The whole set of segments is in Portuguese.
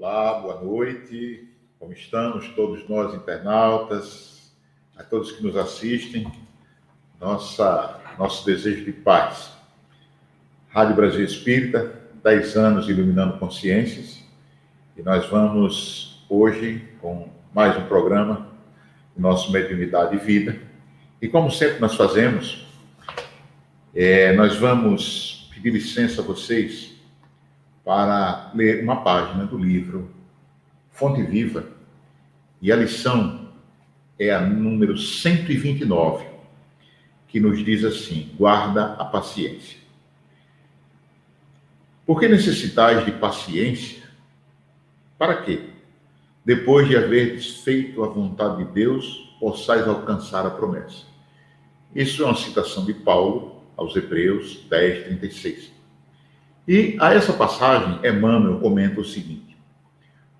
Olá, boa noite. Como estamos todos nós internautas, a todos que nos assistem, nossa nosso desejo de paz. Rádio Brasil Espírita, 10 anos iluminando consciências, e nós vamos hoje com mais um programa nosso Mediunidade e Vida. E como sempre nós fazemos, é, nós vamos pedir licença a vocês para ler uma página do livro Fonte Viva. E a lição é a número 129, que nos diz assim: guarda a paciência. Por que necessitais de paciência? Para quê? Depois de haver feito a vontade de Deus, possais alcançar a promessa. Isso é uma citação de Paulo aos Hebreus 10, 36. E a essa passagem, Emmanuel comenta o seguinte: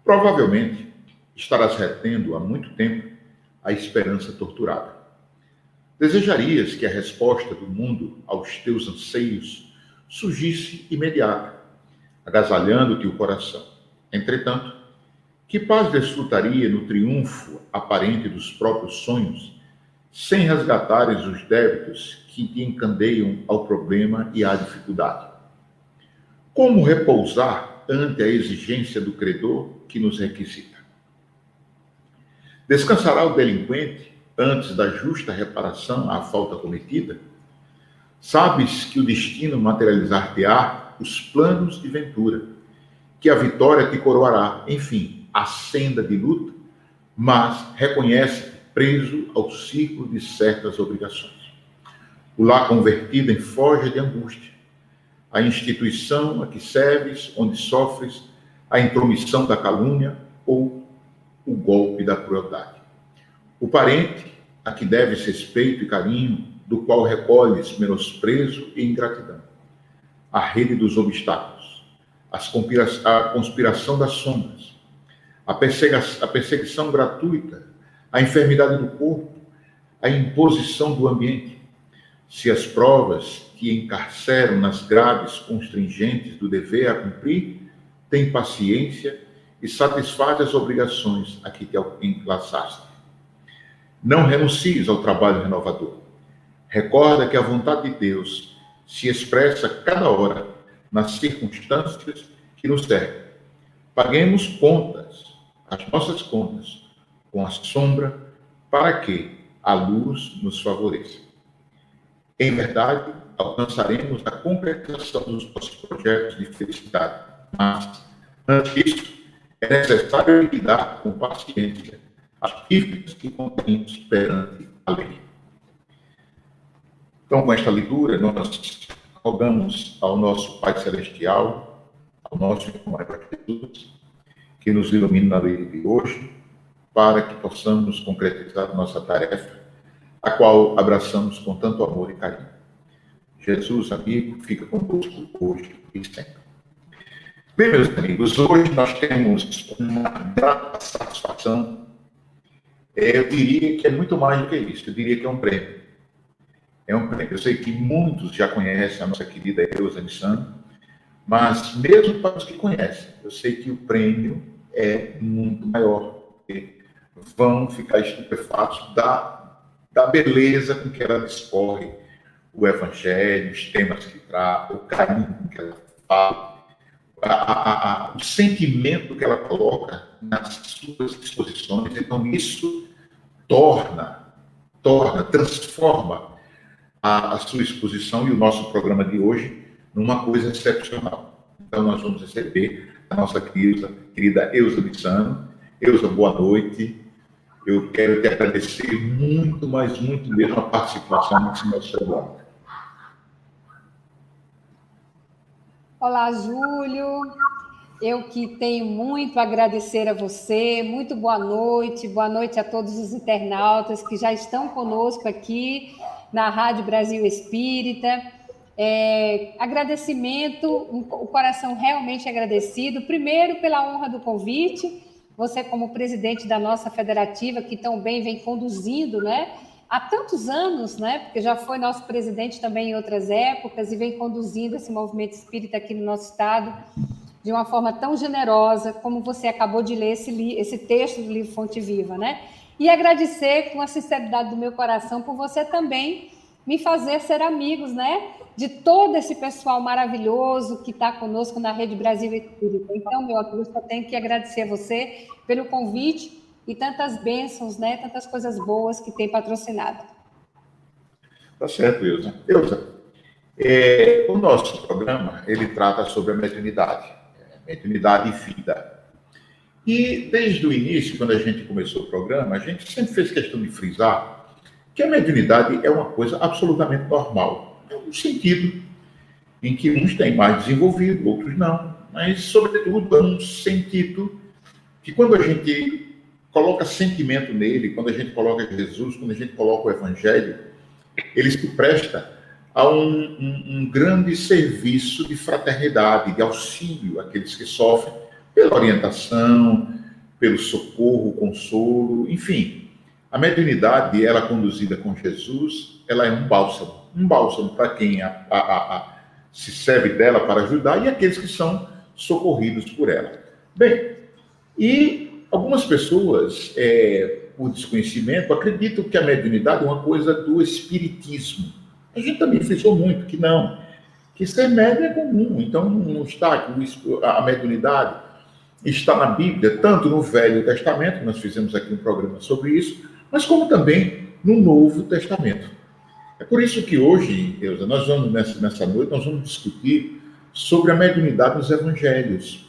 Provavelmente estarás retendo há muito tempo a esperança torturada. Desejarias que a resposta do mundo aos teus anseios surgisse imediata, agasalhando-te o coração. Entretanto, que paz desfrutaria no triunfo aparente dos próprios sonhos, sem resgatares os débitos que te encandeiam ao problema e à dificuldade? Como repousar ante a exigência do credor que nos requisita? Descansará o delinquente antes da justa reparação à falta cometida? Sabes que o destino materializar-te-á os planos de ventura, que a vitória te coroará, enfim, a senda de luta, mas reconhece preso ao ciclo de certas obrigações. O lar convertido em forja de angústia, a instituição a que serves, onde sofres a intromissão da calúnia ou o golpe da crueldade. O parente a que deves respeito e carinho, do qual recolhes menosprezo e ingratidão. A rede dos obstáculos, a conspiração das sombras, a perseguição gratuita, a enfermidade do corpo, a imposição do ambiente. Se as provas que encarceram nas graves constringentes do dever a cumprir, tem paciência e satisfaz as obrigações a que te enlaçaste. Não renuncies ao trabalho renovador. Recorda que a vontade de Deus se expressa cada hora nas circunstâncias que nos servem. Paguemos contas, as nossas contas, com a sombra, para que a luz nos favoreça. Em verdade, alcançaremos a concretização dos nossos projetos de felicidade. Mas, antes disso, é necessário lidar com paciência as dívidas que contemos perante a lei. Então, com esta leitura, nós rogamos ao nosso Pai Celestial, ao nosso irmão Jesus, que nos ilumine na lei de hoje, para que possamos concretizar nossa tarefa, a qual abraçamos com tanto amor e carinho. Jesus, amigo, fica conosco hoje e sempre. Bem, meus amigos, hoje nós temos uma grata satisfação. É, eu diria que é muito mais do que isso, eu diria que é um prêmio. É um prêmio. Eu sei que muitos já conhecem a nossa querida Eusa Nissano, mas mesmo para os que conhecem, eu sei que o prêmio é muito maior. Vão ficar estupefatos da, da beleza com que ela discorre o evangelho, os temas que trata, o carinho que ela fala, a, a, a, o sentimento que ela coloca nas suas exposições. Então, isso torna, torna, transforma a, sua exposição e o nosso programa de hoje numa coisa excepcional. Então, nós vamos receber a nossa querida, querida Eusa Lissano. Eusa, boa noite. Eu quero te agradecer muito, mas muito mesmo a participação nesse nosso programa. Olá, Júlio. Eu que tenho muito a agradecer a você. Muito boa noite. Boa noite a todos os internautas que já estão conosco aqui na Rádio Brasil Espírita. É, agradecimento, o coração realmente agradecido. Primeiro, pela honra do convite. Você, como presidente da nossa federativa, que tão bem vem conduzindo, né? há tantos anos, né? Porque já foi nosso presidente também em outras épocas e vem conduzindo esse movimento espírita aqui no nosso estado de uma forma tão generosa como você acabou de ler esse, esse texto do livro Fonte Viva, né? E agradecer com a sinceridade do meu coração por você também me fazer ser amigos, né? De todo esse pessoal maravilhoso que está conosco na Rede Brasil Espírita. Então, meu amigo, eu tenho que agradecer a você pelo convite e tantas bênçãos, né? Tantas coisas boas que tem patrocinado. Tá certo, Ilza. Ilza, é, o nosso programa, ele trata sobre a mediunidade, mediunidade e vida. E desde o início, quando a gente começou o programa, a gente sempre fez questão de frisar que a mediunidade é uma coisa absolutamente normal. É um sentido em que uns têm mais desenvolvido, outros não. Mas, sobretudo, é um sentido que quando a gente coloca sentimento nele, quando a gente coloca Jesus, quando a gente coloca o Evangelho, ele se presta a um, um, um grande serviço de fraternidade, de auxílio àqueles que sofrem, pela orientação, pelo socorro, consolo, enfim, a mediunidade, ela conduzida com Jesus, ela é um bálsamo. Um bálsamo para quem a, a, a, se serve dela para ajudar e aqueles que são socorridos por ela. Bem, e algumas pessoas, é, por desconhecimento, acreditam que a mediunidade é uma coisa do espiritismo. A gente também frisou muito que não, que ser médium é comum, então não está a mediunidade está na Bíblia, tanto no Velho Testamento, nós fizemos aqui um programa sobre isso, mas como também no Novo Testamento. É por isso que hoje, Elza, nós vamos, nessa noite, nós vamos discutir sobre a mediunidade nos evangelhos.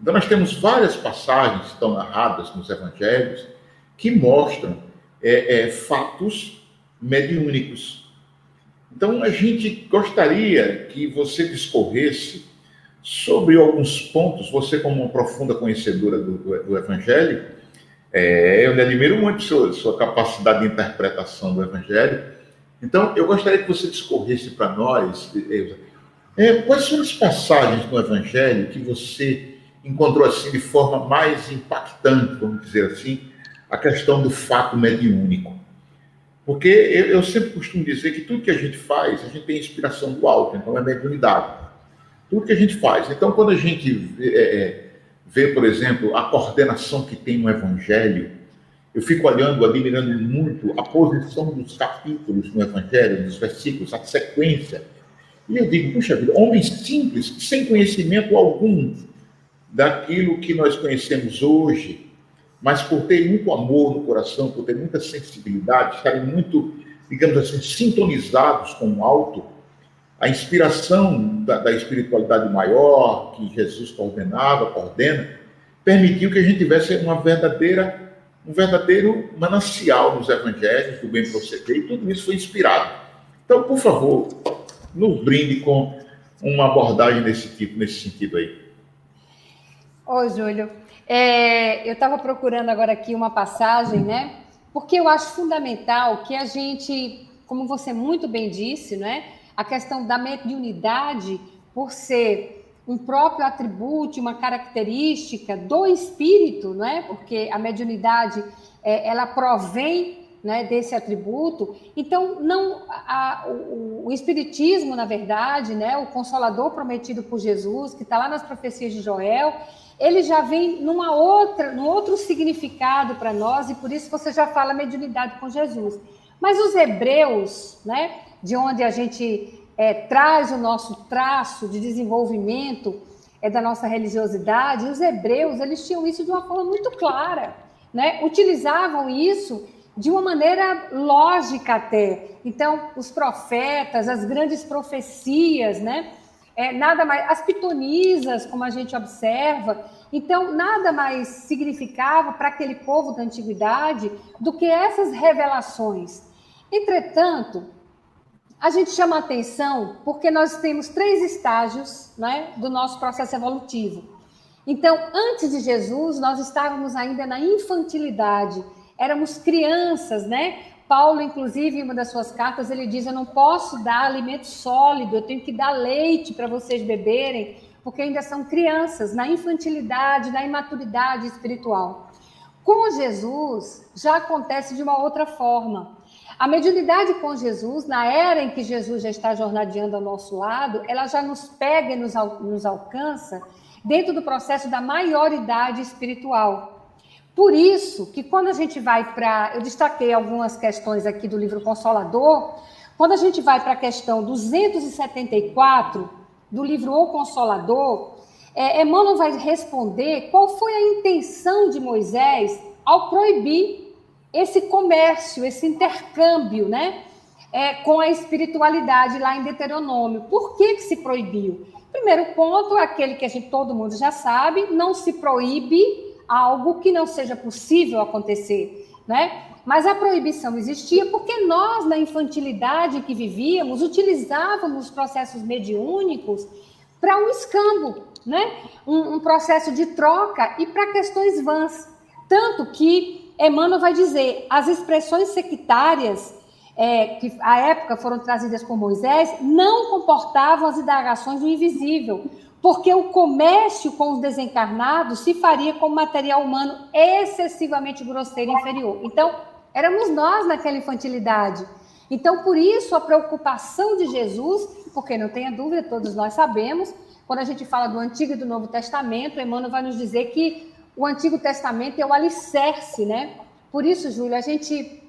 Então, nós temos várias passagens que estão narradas nos evangelhos que mostram é, é, fatos mediúnicos. Então, a gente gostaria que você discorresse sobre alguns pontos, você, como uma profunda conhecedora do, do, do Evangelho, é, eu lhe admiro muito sua, sua capacidade de interpretação do Evangelho. Então, eu gostaria que você discorresse para nós é, quais são as passagens do Evangelho que você encontrou assim de forma mais impactante, vamos dizer assim, a questão do fato mediúnico. Porque eu, eu sempre costumo dizer que tudo que a gente faz, a gente tem inspiração do alto, então é mediunidade. Tudo que a gente faz. Então, quando a gente é, é ver, por exemplo, a coordenação que tem no Evangelho, eu fico olhando, admirando muito a posição dos capítulos no Evangelho, dos versículos, a sequência. E eu digo, puxa vida, homens simples, sem conhecimento algum daquilo que nós conhecemos hoje, mas por ter muito amor no coração, por ter muita sensibilidade, estarem muito, digamos assim, sintonizados com o alto, a inspiração da, da, espiritualidade maior que Jesus coordenava, coordena, permitiu que a gente tivesse uma verdadeira, um verdadeiro manancial nos evangelhos do bem proceder, e tudo isso foi inspirado. Então, por favor, nos brinde com uma abordagem desse tipo, nesse sentido aí. Ô, Júlio, é, eu estava procurando agora aqui uma passagem, né? Porque eu acho fundamental que a gente, como você muito bem disse, né? A questão da mediunidade, por ser um próprio atributo, uma característica do espírito, não é? Porque a mediunidade é, ela provém né, desse atributo. Então, não a, o, o, espiritismo, na verdade, né, o consolador prometido por Jesus, que está lá nas profecias de Joel, ele já vem numa outra, num outro significado para nós e por isso você já fala mediunidade com Jesus. Mas os hebreus, né, de onde a gente é, traz o nosso traço de desenvolvimento é, da nossa religiosidade, os hebreus eles tinham isso de uma forma muito clara, né? utilizavam isso de uma maneira lógica até. Então, os profetas, as grandes profecias, né? É, nada mais, as pitonisas, como a gente observa, então nada mais significava para aquele povo da antiguidade do que essas revelações. Entretanto, a gente chama atenção porque nós temos três estágios né, do nosso processo evolutivo. Então, antes de Jesus, nós estávamos ainda na infantilidade, éramos crianças, né? Paulo, inclusive, em uma das suas cartas, ele diz: Eu não posso dar alimento sólido, eu tenho que dar leite para vocês beberem, porque ainda são crianças, na infantilidade, na imaturidade espiritual. Com Jesus, já acontece de uma outra forma. A mediunidade com Jesus, na era em que Jesus já está jornadeando ao nosso lado, ela já nos pega e nos, nos alcança dentro do processo da maioridade espiritual. Por isso que quando a gente vai para. Eu destaquei algumas questões aqui do livro Consolador. Quando a gente vai para a questão 274 do livro O Consolador, é, Emmanuel vai responder qual foi a intenção de Moisés ao proibir esse comércio, esse intercâmbio, né? É, com a espiritualidade lá em Deuteronômio. Por que, que se proibiu? Primeiro ponto aquele que a gente, todo mundo já sabe, não se proíbe algo que não seja possível acontecer, né? Mas a proibição existia porque nós, na infantilidade que vivíamos, utilizávamos processos mediúnicos para um escambo, né? Um, um, processo de troca e para questões vãs. Tanto que Emmanuel vai dizer, as expressões sectárias é, que à época foram trazidas por Moisés não comportavam as indagações do invisível, porque o comércio com os desencarnados se faria com material humano excessivamente grosseiro e inferior. Então, éramos nós naquela infantilidade. Então, por isso, a preocupação de Jesus, porque não tenha dúvida, todos nós sabemos, quando a gente fala do Antigo e do Novo Testamento, Emmanuel vai nos dizer que o Antigo Testamento é o alicerce, né? Por isso, Júlio, a gente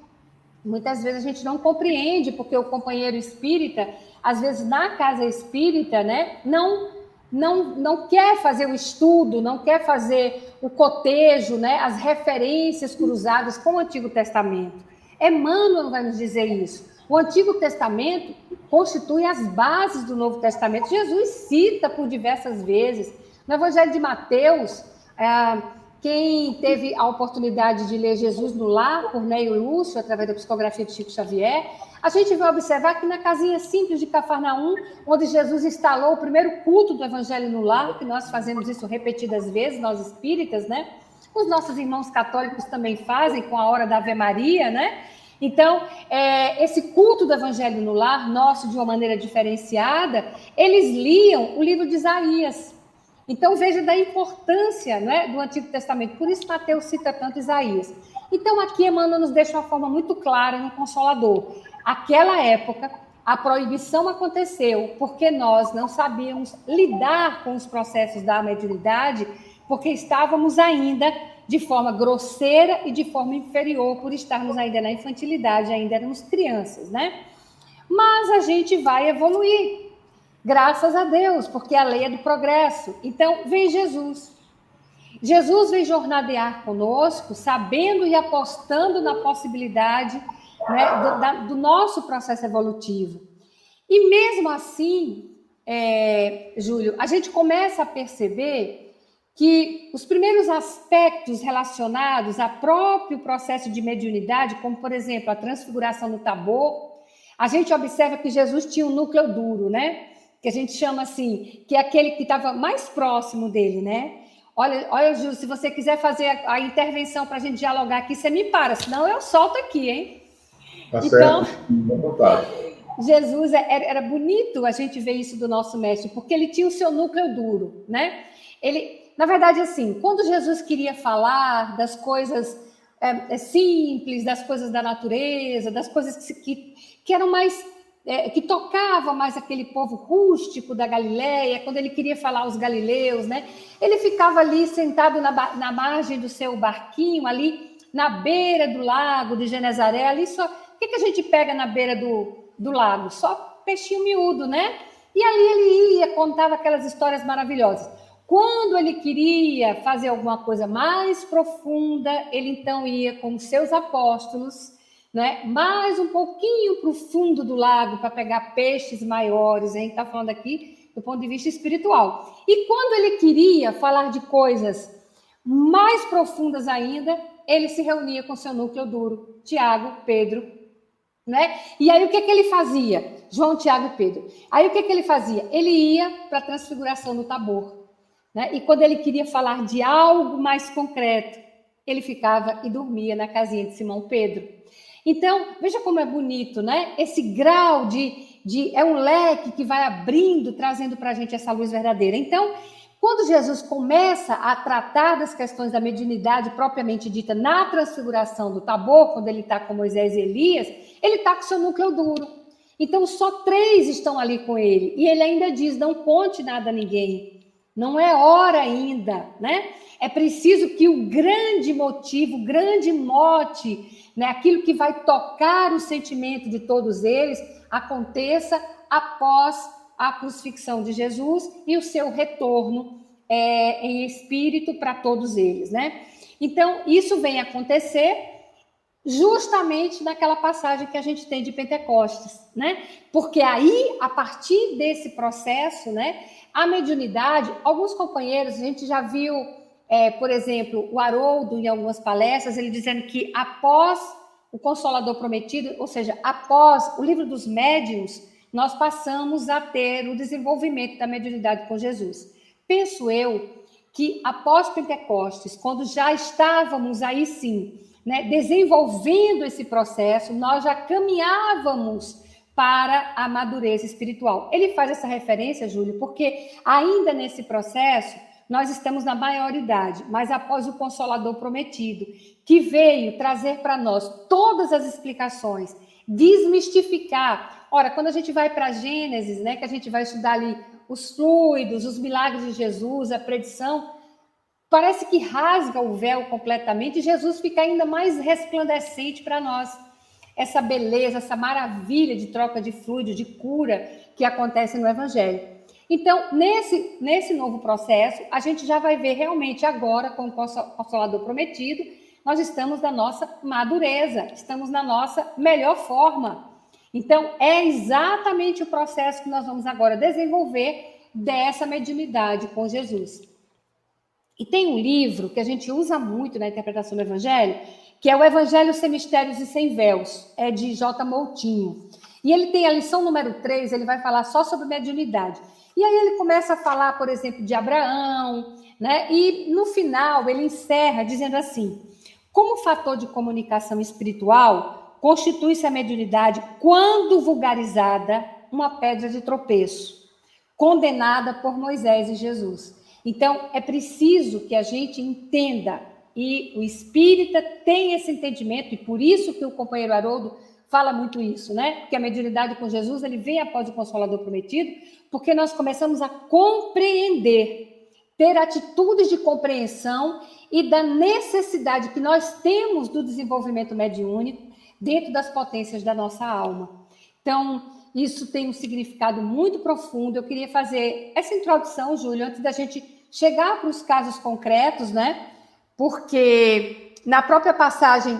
muitas vezes a gente não compreende, porque o companheiro espírita, às vezes na casa espírita, né, não não, não quer fazer o estudo, não quer fazer o cotejo, né, as referências cruzadas com o Antigo Testamento. Emmanuel vai nos dizer isso. O Antigo Testamento constitui as bases do Novo Testamento. Jesus cita por diversas vezes. No Evangelho de Mateus, quem teve a oportunidade de ler Jesus no lar, por Neio Lúcio, através da psicografia de Chico Xavier, a gente vai observar que na casinha simples de Cafarnaum, onde Jesus instalou o primeiro culto do Evangelho no lar, que nós fazemos isso repetidas vezes, nós espíritas, né? Os nossos irmãos católicos também fazem com a hora da Ave Maria, né? Então, é, esse culto do Evangelho no lar, nosso de uma maneira diferenciada, eles liam o livro de Isaías. Então veja da importância né, do Antigo Testamento. Por isso Mateus cita tanto Isaías. Então aqui Emmanuel nos deixa uma forma muito clara no Consolador. Aquela época, a proibição aconteceu porque nós não sabíamos lidar com os processos da mediunidade, porque estávamos ainda de forma grosseira e de forma inferior, por estarmos ainda na infantilidade, ainda éramos crianças, né? Mas a gente vai evoluir, Graças a Deus, porque a lei é do progresso. Então, vem Jesus. Jesus vem jornadear conosco, sabendo e apostando na possibilidade né, do, da, do, nosso processo evolutivo. E mesmo assim, é, Júlio, a gente começa a perceber que os primeiros aspectos relacionados ao próprio processo de mediunidade, como por exemplo a transfiguração no tabor, a gente observa que Jesus tinha um núcleo duro, né? Que a gente chama assim, que é aquele que estava mais próximo dele, né? Olha, olha, Júlio, se você quiser fazer a, a intervenção para a gente dialogar aqui, você me para, senão eu solto aqui, hein? Tá então, certo. Jesus é, era, era bonito a gente ver isso do nosso mestre, porque ele tinha o seu núcleo duro, né? Ele, na verdade, assim, quando Jesus queria falar das coisas é, é simples, das coisas da natureza, das coisas que, que, que eram mais é, que tocava mais aquele povo rústico da Galileia, quando ele queria falar aos galileus, né? Ele ficava ali sentado na, na margem do seu barquinho, ali na beira do lago de Genezaré, ali só... O que, que a gente pega na beira do, do lago? Só peixinho miúdo, né? E ali ele ia, contava aquelas histórias maravilhosas. Quando ele queria fazer alguma coisa mais profunda, ele então ia com os seus apóstolos né? mais um pouquinho para o fundo do lago para pegar peixes maiores. A gente está falando aqui do ponto de vista espiritual. E quando ele queria falar de coisas mais profundas ainda, ele se reunia com seu núcleo duro, Tiago, Pedro, né? E aí o que, que ele fazia? João, Tiago e Pedro. Aí o que, que ele fazia? Ele ia para a transfiguração no Tabor. Né? E quando ele queria falar de algo mais concreto, ele ficava e dormia na casinha de Simão Pedro. Então, veja como é bonito, né? Esse grau de, de. É um leque que vai abrindo, trazendo para a gente essa luz verdadeira. Então, quando Jesus começa a tratar das questões da mediunidade propriamente dita na transfiguração do Tabor, quando ele está com Moisés e Elias, ele está com seu núcleo duro. Então, só três estão ali com ele. E ele ainda diz: não conte nada a ninguém. Não é hora ainda, né? É preciso que o grande motivo, o grande mote, né, aquilo que vai tocar o sentimento de todos eles, aconteça após a crucifixão de Jesus e o seu retorno é, em espírito para todos eles, né? Então, isso vem acontecer justamente naquela passagem que a gente tem de Pentecostes, né? Porque aí, a partir desse processo, né, a mediunidade, alguns companheiros, a gente já viu, é, por exemplo, o Haroldo em algumas palestras, ele dizendo que após o Consolador Prometido, ou seja, após o livro dos médiuns, nós passamos a ter o desenvolvimento da mediunidade com Jesus. Penso eu que após Pentecostes, quando já estávamos aí sim, né, desenvolvendo esse processo, nós já caminhávamos para a madureza espiritual. Ele faz essa referência, Júlio, porque ainda nesse processo nós estamos na maioridade, mas após o Consolador prometido, que veio trazer para nós todas as explicações, desmistificar Ora, quando a gente vai para Gênesis, né, que a gente vai estudar ali os fluidos, os milagres de Jesus, a predição, parece que rasga o véu completamente e Jesus fica ainda mais resplandecente para nós. Essa beleza, essa maravilha de troca de fluido, de cura que acontece no Evangelho. Então, nesse, nesse novo processo, a gente já vai ver realmente agora, com o Consolador Prometido, nós estamos na nossa madureza, estamos na nossa melhor forma. Então, é exatamente o processo que nós vamos agora desenvolver dessa mediunidade com Jesus. E tem um livro que a gente usa muito na interpretação do Evangelho, que é o Evangelho Sem Mistérios e Sem Véus, é de J. Moutinho. E ele tem a lição número 3, ele vai falar só sobre mediunidade. E aí ele começa a falar, por exemplo, de Abraão, né? E no final ele encerra dizendo assim: como fator de comunicação espiritual, constitui-se a mediunidade, quando vulgarizada, uma pedra de tropeço, condenada por Moisés e Jesus. Então, é preciso que a gente entenda, e o espírita tem esse entendimento, e por isso que o companheiro Haroldo fala muito isso, né? Porque a mediunidade com Jesus, ele vem após o Consolador Prometido, porque nós começamos a compreender, ter atitudes de compreensão e da necessidade que nós temos do desenvolvimento mediúnico, dentro das potências da nossa alma. Então, isso tem um significado muito profundo. Eu queria fazer essa introdução, Júlio, antes da gente chegar para os casos concretos, né? Porque na própria passagem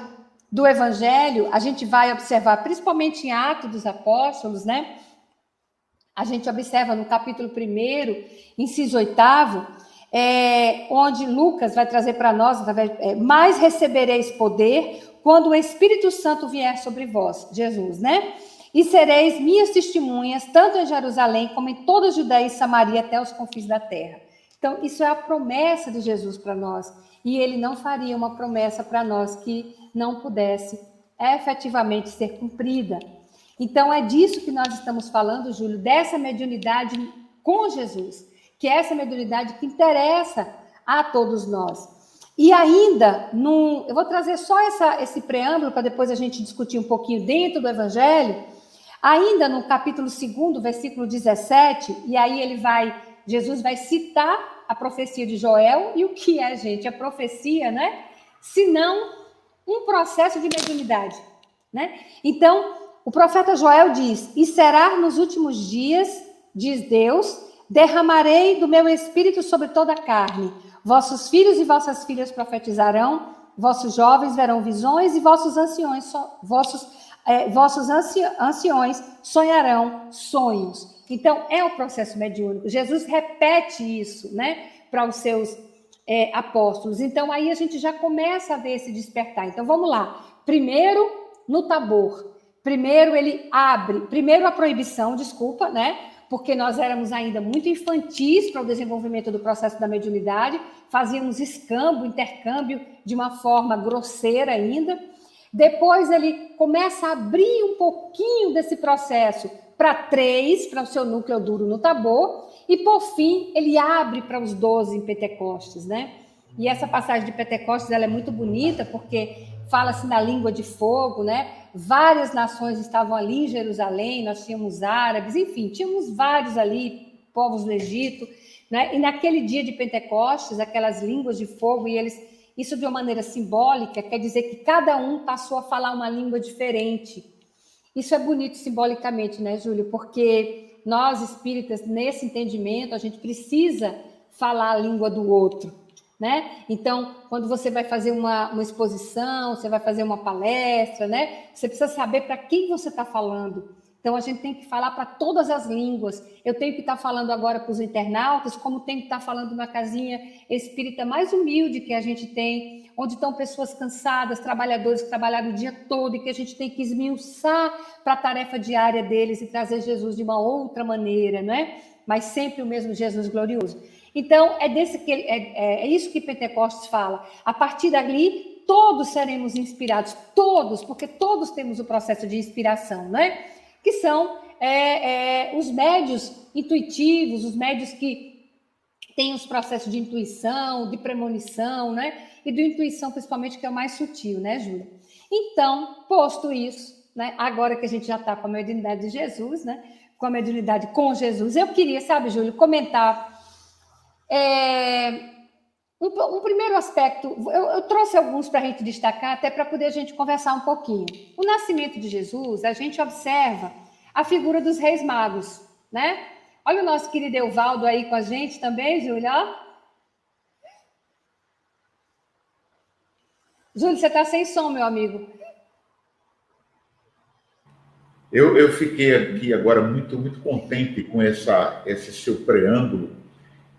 do Evangelho, a gente vai observar, principalmente em Atos dos Apóstolos, né? A gente observa no capítulo 1, inciso 8, é, onde Lucas vai trazer para nós, é, mais recebereis poder quando o Espírito Santo vier sobre vós, Jesus, né? E sereis minhas testemunhas, tanto em Jerusalém como em toda a Judéia e Samaria, até os confins da terra. Então, isso é a promessa de Jesus para nós. E ele não faria uma promessa para nós que não pudesse efetivamente ser cumprida. Então, é disso que nós estamos falando, Júlio, dessa mediunidade com Jesus, que é essa mediunidade que interessa a todos nós. E ainda, num, eu vou trazer só essa, esse preâmbulo para depois a gente discutir um pouquinho dentro do Evangelho. Ainda no capítulo 2, versículo 17, e aí ele vai, Jesus vai citar a profecia de Joel, e o que é, gente? A profecia, né? Se não um processo de mediunidade, né? Então, o profeta Joel diz: E será nos últimos dias, diz Deus, derramarei do meu espírito sobre toda a carne Vossos filhos e vossas filhas profetizarão, vossos jovens verão visões e vossos anciões, vossos, é, vossos anciões sonharão sonhos. Então, é o processo mediúnico. Jesus repete isso, né, para os seus é, apóstolos. Então, aí a gente já começa a ver esse despertar. Então, vamos lá. Primeiro, no Tabor. Primeiro, ele abre. Primeiro, a proibição, desculpa, né? porque nós éramos ainda muito infantis para o desenvolvimento do processo da mediunidade, fazíamos escambo, intercâmbio de uma forma grosseira ainda. Depois ele começa a abrir um pouquinho desse processo para três, para o seu núcleo duro no tabor, e por fim ele abre para os doze em Pentecostes, né? E essa passagem de Pentecostes ela é muito bonita porque fala-se na língua de fogo, né? Várias nações estavam ali em Jerusalém, nós tínhamos árabes, enfim, tínhamos vários ali, povos do Egito, né? E naquele dia de Pentecostes, aquelas línguas de fogo, e eles, isso de uma maneira simbólica, quer dizer que cada um passou a falar uma língua diferente. Isso é bonito simbolicamente, né, Júlio? Porque nós espíritas, nesse entendimento, a gente precisa falar a língua do outro né? Então, quando você vai fazer uma, uma exposição, você vai fazer uma palestra, né? Você precisa saber para quem você está falando. Então, a gente tem que falar para todas as línguas. Eu tenho que estar tá falando agora para os internautas, como tenho que estar tá falando na casinha espírita mais humilde que a gente tem, onde estão pessoas cansadas, trabalhadores que trabalharam o dia todo e que a gente tem que esmiuçar para a tarefa diária deles e trazer Jesus de uma outra maneira, né? Mas sempre o mesmo Jesus glorioso. Então, é, desse que, é, é, é isso que Pentecostes fala. A partir dali, todos seremos inspirados, todos, porque todos temos o processo de inspiração, né? Que são é, é, os médios intuitivos, os médios que têm os processos de intuição, de premonição, né? E do intuição, principalmente, que é o mais sutil, né, Júlia? Então, posto isso, né? Agora que a gente já está com a mediunidade de Jesus, né? Com a mediunidade com Jesus, eu queria, sabe, Júlio, comentar é, um, um, primeiro aspecto, eu, eu trouxe alguns para a gente destacar, até para poder a gente conversar um pouquinho. O nascimento de Jesus, a gente observa a figura dos reis magos, né? Olha o nosso querido Evaldo aí com a gente também, Júlia. Júlio, você está sem som, meu amigo. Eu, eu fiquei aqui agora muito, muito contente com essa, esse seu preâmbulo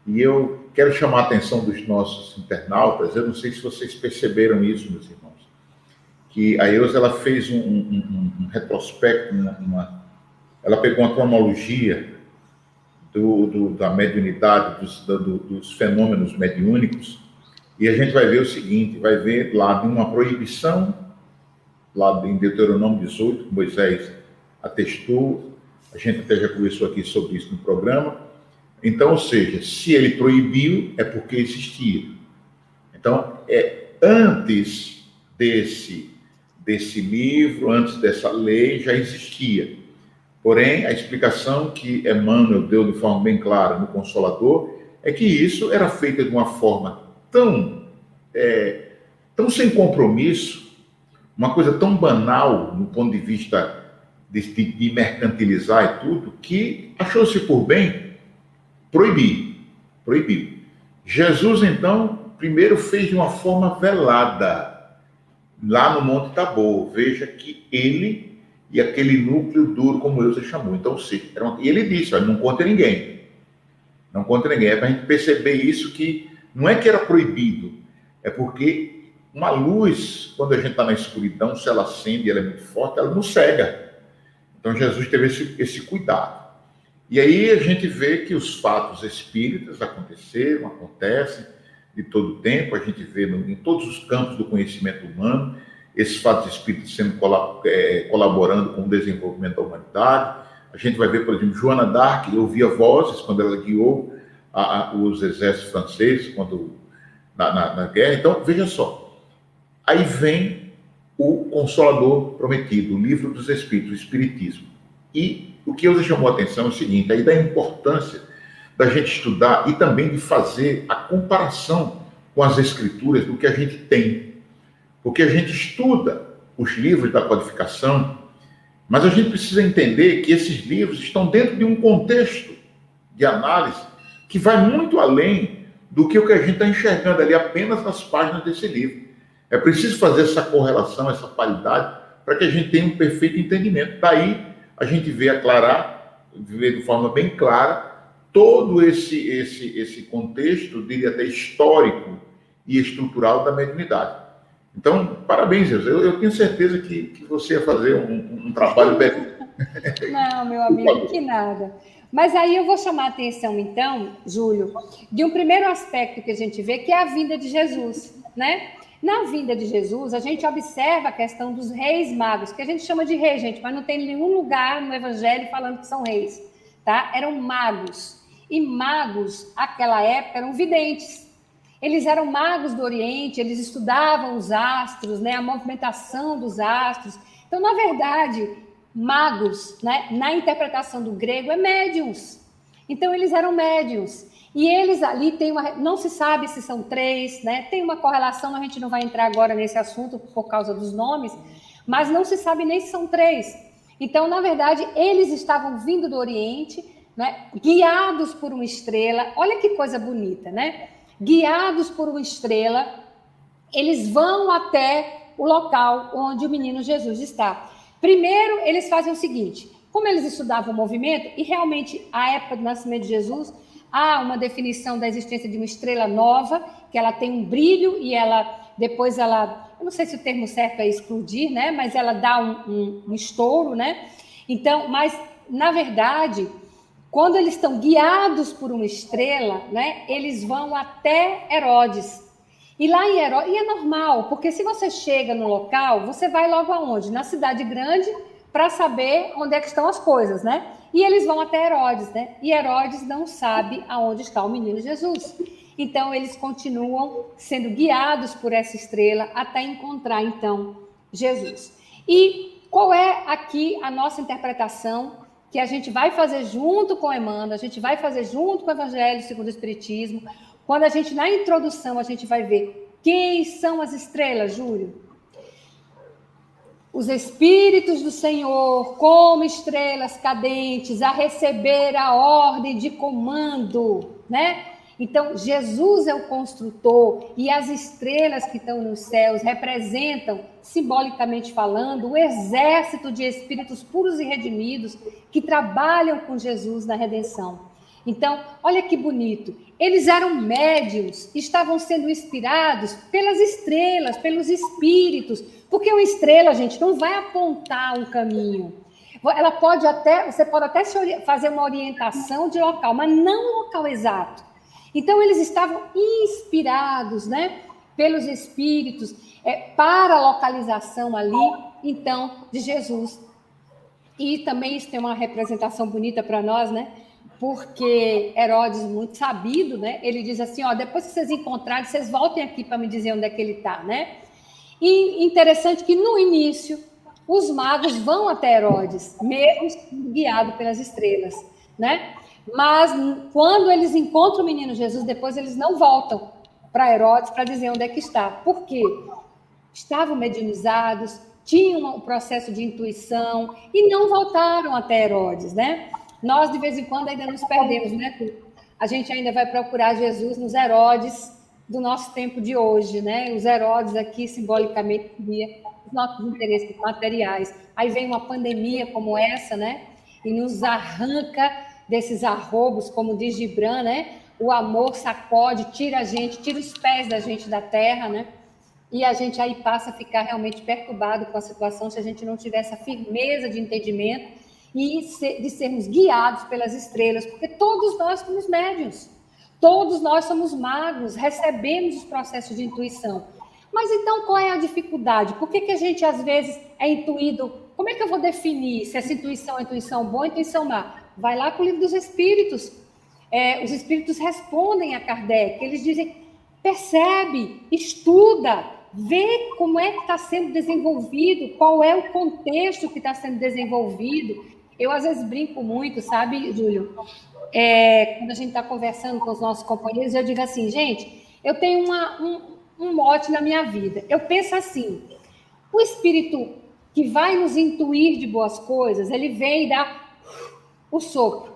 e eu quero chamar a atenção dos nossos internautas, eu não sei se vocês perceberam isso, meus irmãos, que a Eusa ela fez um, um, um retrospecto, uma, uma, ela pegou uma cronologia do, do, da mediunidade, dos, do, dos fenômenos mediúnicos, e a gente vai ver o seguinte, vai ver lá de uma proibição, lá em Deuteronômio 18, que Moisés atestou, a gente até já conversou aqui sobre isso no programa, então, ou seja, se ele proibiu, é porque existia. Então, é antes desse desse livro, antes dessa lei, já existia. Porém, a explicação que Emmanuel deu de forma bem clara no Consolador é que isso era feito de uma forma tão, é, tão sem compromisso, uma coisa tão banal no ponto de vista de, de mercantilizar e tudo, que achou-se por bem proibir. Proibir. Jesus, então, primeiro fez de uma forma velada, lá no Monte Tabor. Veja que ele e aquele núcleo duro, como Deus chamou. Então, sim, e ele disse: olha, não conta ninguém. Não conta ninguém. É para a gente perceber isso que não é que era proibido, é porque uma luz, quando a gente está na escuridão, se ela acende, ela é muito forte, ela não cega. Então Jesus teve esse, esse cuidado. E aí a gente vê que os fatos espíritas aconteceram, acontecem de todo tempo, a gente vê em todos os campos do conhecimento humano, esses fatos espíritas sendo é, colaborando com o desenvolvimento da humanidade. A gente vai ver, por exemplo, Joana d'Arc ouvia vozes quando ela guiou a, a, os exércitos franceses quando, na, na, na guerra. Então, veja só. Aí vem o Consolador Prometido, o livro dos Espíritos, o Espiritismo. E o que eu chamou a atenção é o seguinte, aí da importância da gente estudar e também de fazer a comparação com as escrituras do que a gente tem. Porque a gente estuda os livros da codificação, mas a gente precisa entender que esses livros estão dentro de um contexto de análise que vai muito além do que o que a gente está enxergando ali apenas nas páginas desse livro. É preciso fazer essa correlação, essa paridade, para que a gente tenha um perfeito entendimento. Daí a gente vê aclarar, vê de forma bem clara, todo esse, esse, esse contexto, diria até histórico e estrutural da mediunidade. Então, parabéns, Deus. Eu, eu tenho certeza que, que você ia fazer um, um trabalho bem. Não, meu amigo, que nada. Mas aí eu vou chamar a atenção, então, Júlio, de um primeiro aspecto que a gente vê, que é a vinda de Jesus, né? Na vinda de Jesus, a gente observa a questão dos reis magos, que a gente chama de reis, gente, mas não tem nenhum lugar no Evangelho falando que são reis, tá? Eram magos. E magos, aquela época, eram videntes. Eles eram magos do Oriente, eles estudavam os astros, né, a movimentação dos astros. Então, na verdade, magos, né, na interpretação do grego, é médiums. Então, eles eram médiums. E eles ali têm uma. Não se sabe se são três, né? Tem uma correlação, a gente não vai entrar agora nesse assunto por causa dos nomes, mas não se sabe nem se são três. Então, na verdade, eles estavam vindo do Oriente, né? guiados por uma estrela. Olha que coisa bonita, né? Guiados por uma estrela, eles vão até o local onde o menino Jesus está. Primeiro, eles fazem o seguinte: como eles estudavam o movimento, e realmente a época do nascimento de Jesus há uma definição da existência de uma estrela nova, que ela tem um brilho e ela depois ela, eu não sei se o termo certo é explodir, né? Mas ela dá um, um, um estouro, né? Então, mas na verdade, quando eles estão guiados por uma estrela, né? Eles vão até Herodes. E lá em Herodes, e é normal, porque se você chega no local, você vai logo aonde? Na cidade grande, para saber onde é que estão as coisas, né? E eles vão até Herodes, né? E Herodes não sabe aonde está o menino Jesus. Então eles continuam sendo guiados por essa estrela até encontrar então Jesus. E qual é aqui a nossa interpretação que a gente vai fazer junto com Emmanuel, a gente vai fazer junto com o Evangelho segundo o Espiritismo, quando a gente na introdução a gente vai ver quem são as estrelas, Júlio? Os espíritos do Senhor, como estrelas cadentes, a receber a ordem de comando, né? Então, Jesus é o construtor e as estrelas que estão nos céus representam, simbolicamente falando, o exército de espíritos puros e redimidos que trabalham com Jesus na redenção. Então, olha que bonito. Eles eram médios, estavam sendo inspirados pelas estrelas, pelos espíritos, porque uma estrela, gente, não vai apontar um caminho. Ela pode até, você pode até fazer uma orientação de local, mas não local exato. Então, eles estavam inspirados, né, pelos espíritos, é, para a localização ali, então, de Jesus. E também isso tem uma representação bonita para nós, né? porque Herodes, muito sabido, né? Ele diz assim: ó, depois que vocês encontrarem, vocês voltem aqui para me dizer onde é que ele está, né? E interessante que no início os magos vão até Herodes, mesmo guiados pelas estrelas, né? Mas quando eles encontram o menino Jesus, depois eles não voltam para Herodes para dizer onde é que está. Por quê? Estavam medianizados, tinham um processo de intuição e não voltaram até Herodes, né? Nós, de vez em quando, ainda nos perdemos, né, A gente ainda vai procurar Jesus nos Herodes do nosso tempo de hoje, né? Os Herodes aqui, simbolicamente, seria os nossos interesses materiais. Aí vem uma pandemia como essa, né? E nos arranca desses arrobos, como diz Gibran, né? O amor sacode, tira a gente, tira os pés da gente da terra, né? E a gente aí passa a ficar realmente perturbado com a situação se a gente não tiver essa firmeza de entendimento e de sermos guiados pelas estrelas, porque todos nós somos médios, todos nós somos magos, recebemos os processos de intuição. Mas então qual é a dificuldade? Por que, que a gente às vezes é intuído? Como é que eu vou definir se essa intuição é intuição boa ou intuição má? Vai lá para o livro dos Espíritos. É, os Espíritos respondem a Kardec, eles dizem: percebe, estuda, vê como é que está sendo desenvolvido, qual é o contexto que está sendo desenvolvido, eu, às vezes, brinco muito, sabe, Júlio? É, quando a gente está conversando com os nossos companheiros, eu digo assim, gente, eu tenho uma, um, um mote na minha vida. Eu penso assim: o espírito que vai nos intuir de boas coisas, ele vem e dá o sopro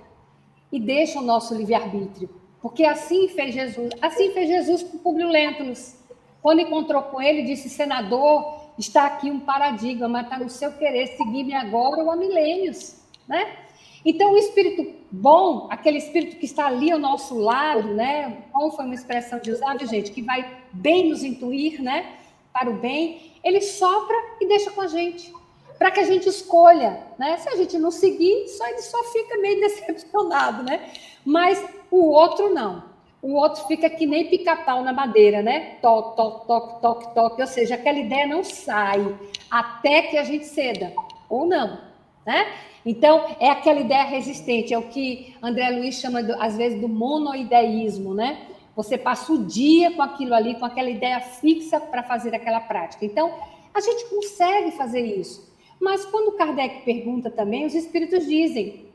e deixa o nosso livre-arbítrio. Porque assim fez Jesus. Assim fez Jesus com Publio Lentulus. Quando encontrou com ele, disse: Senador, está aqui um paradigma, está no seu querer seguir-me agora ou há milênios né? Então, o espírito bom, aquele espírito que está ali ao nosso lado, né? Bom foi uma expressão de usar, gente, que vai bem nos intuir, né? Para o bem, ele sopra e deixa com a gente, para que a gente escolha, né? Se a gente não seguir, só ele só fica meio decepcionado, né? Mas o outro não. O outro fica que nem pica-pau na madeira, né? Toque, toque, toque, toque, toque. Ou seja, aquela ideia não sai até que a gente ceda, ou não né? Então, é aquela ideia resistente, é o que André Luiz chama, do, às vezes, do monoideísmo, né? Você passa o dia com aquilo ali, com aquela ideia fixa para fazer aquela prática. Então, a gente consegue fazer isso. Mas quando Kardec pergunta também, os espíritos dizem,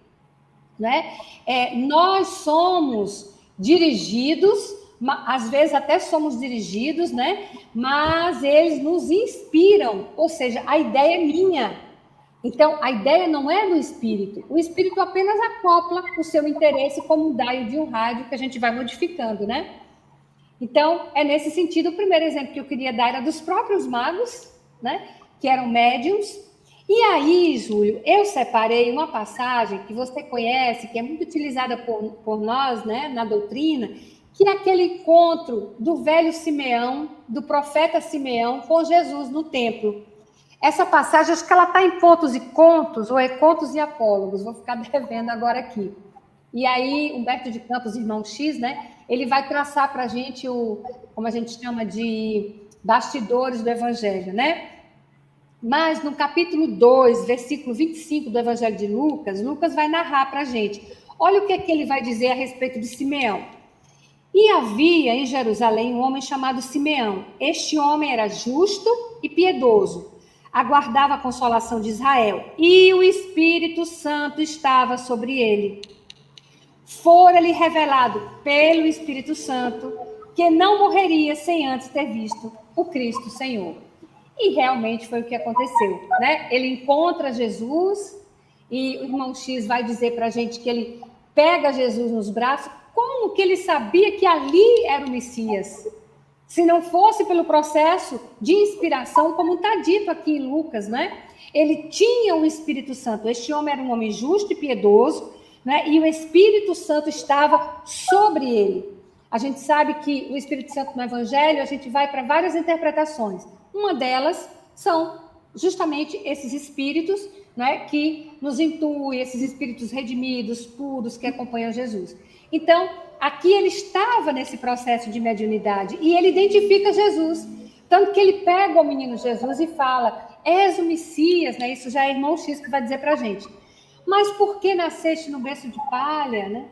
né? É, nós somos dirigidos, às vezes até somos dirigidos, né? Mas eles nos inspiram, ou seja, a ideia é minha. Então, a ideia não é do espírito. O espírito apenas acopla o seu interesse como um dial de um rádio que a gente vai modificando, né? Então, é nesse sentido, o primeiro exemplo que eu queria dar era dos próprios magos, né? Que eram médiums e aí, Júlio, eu separei uma passagem que você conhece, que é muito utilizada por, por nós, né, na doutrina, que é aquele encontro do velho Simeão, do profeta Simeão, com Jesus no templo. Essa passagem, acho que ela está em pontos e contos, ou é contos e apólogos, vou ficar devendo agora aqui. E aí, Humberto de Campos, irmão X, né, ele vai traçar para a gente o, como a gente chama de bastidores do evangelho, né? Mas no capítulo 2, versículo 25 do Evangelho de Lucas, Lucas vai narrar para a gente. Olha o que, é que ele vai dizer a respeito de Simeão. E havia em Jerusalém um homem chamado Simeão. Este homem era justo e piedoso, aguardava a consolação de Israel, e o Espírito Santo estava sobre ele. Fora-lhe revelado pelo Espírito Santo que não morreria sem antes ter visto o Cristo Senhor. E realmente foi o que aconteceu, né? Ele encontra Jesus e o irmão X vai dizer para a gente que ele pega Jesus nos braços, como que ele sabia que ali era o Messias? Se não fosse pelo processo de inspiração, como está dito aqui em Lucas, né? Ele tinha o Espírito Santo. Este homem era um homem justo e piedoso, né? E o Espírito Santo estava sobre ele. A gente sabe que o Espírito Santo no Evangelho, a gente vai para várias interpretações. Uma delas são justamente esses espíritos né, que nos intuem, esses espíritos redimidos, puros, que acompanham Jesus. Então, aqui ele estava nesse processo de mediunidade e ele identifica Jesus. Tanto que ele pega o menino Jesus e fala: És o Messias, né? Isso já é irmão X que vai dizer para a gente. Mas por que nasceste no berço de palha, né?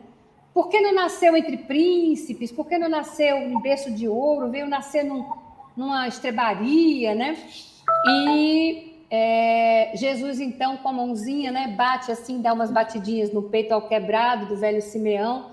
Por que não nasceu entre príncipes? Por que não nasceu no berço de ouro? Veio nascer num, numa estrebaria, né? E é, Jesus, então, com a mãozinha, né, bate assim, dá umas batidinhas no peito ao quebrado do velho Simeão.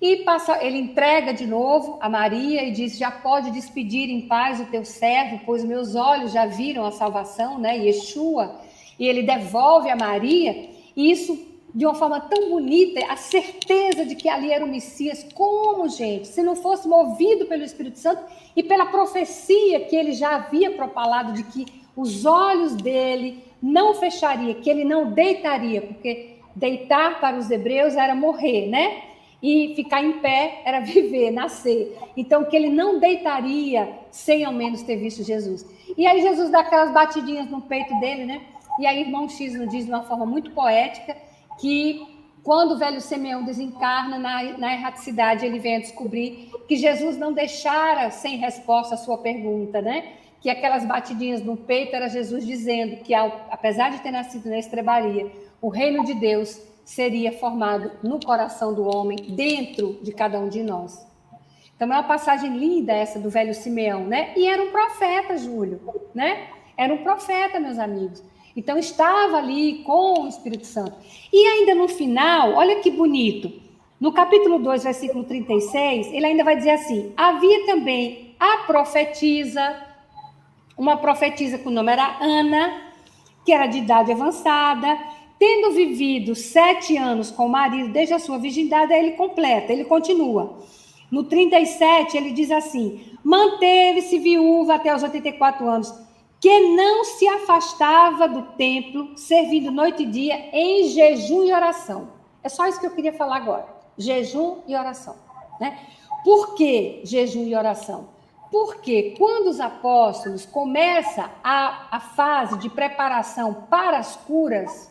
E passa, ele entrega de novo a Maria e diz: Já pode despedir em paz o teu servo, pois meus olhos já viram a salvação, né? Yeshua. E ele devolve a Maria, e isso de uma forma tão bonita, a certeza de que ali era o Messias. Como, gente? Se não fosse movido pelo Espírito Santo e pela profecia que ele já havia propalado de que os olhos dele não fecharia, que ele não deitaria, porque deitar para os hebreus era morrer, né? E ficar em pé era viver, nascer. Então, que ele não deitaria sem ao menos ter visto Jesus. E aí, Jesus dá aquelas batidinhas no peito dele, né? E aí, irmão X nos diz de uma forma muito poética que quando o velho Simeão desencarna na, na erraticidade, ele vem a descobrir que Jesus não deixara sem resposta a sua pergunta, né? Que aquelas batidinhas no peito era Jesus dizendo que, apesar de ter nascido na estrebaria, o reino de Deus seria formado no coração do homem, dentro de cada um de nós. Então, é uma passagem linda essa do velho Simeão, né? E era um profeta, Júlio, né? Era um profeta, meus amigos. Então, estava ali com o Espírito Santo. E ainda no final, olha que bonito. No capítulo 2, versículo 36, ele ainda vai dizer assim: havia também a profetisa, uma profetisa com o nome era Ana, que era de idade avançada, tendo vivido sete anos com o marido desde a sua virgindade, aí ele completa, ele continua. No 37, ele diz assim: manteve-se viúva até os 84 anos que não se afastava do templo, servindo noite e dia em jejum e oração. É só isso que eu queria falar agora. Jejum e oração. Né? Por que jejum e oração? Porque quando os apóstolos começam a, a fase de preparação para as curas,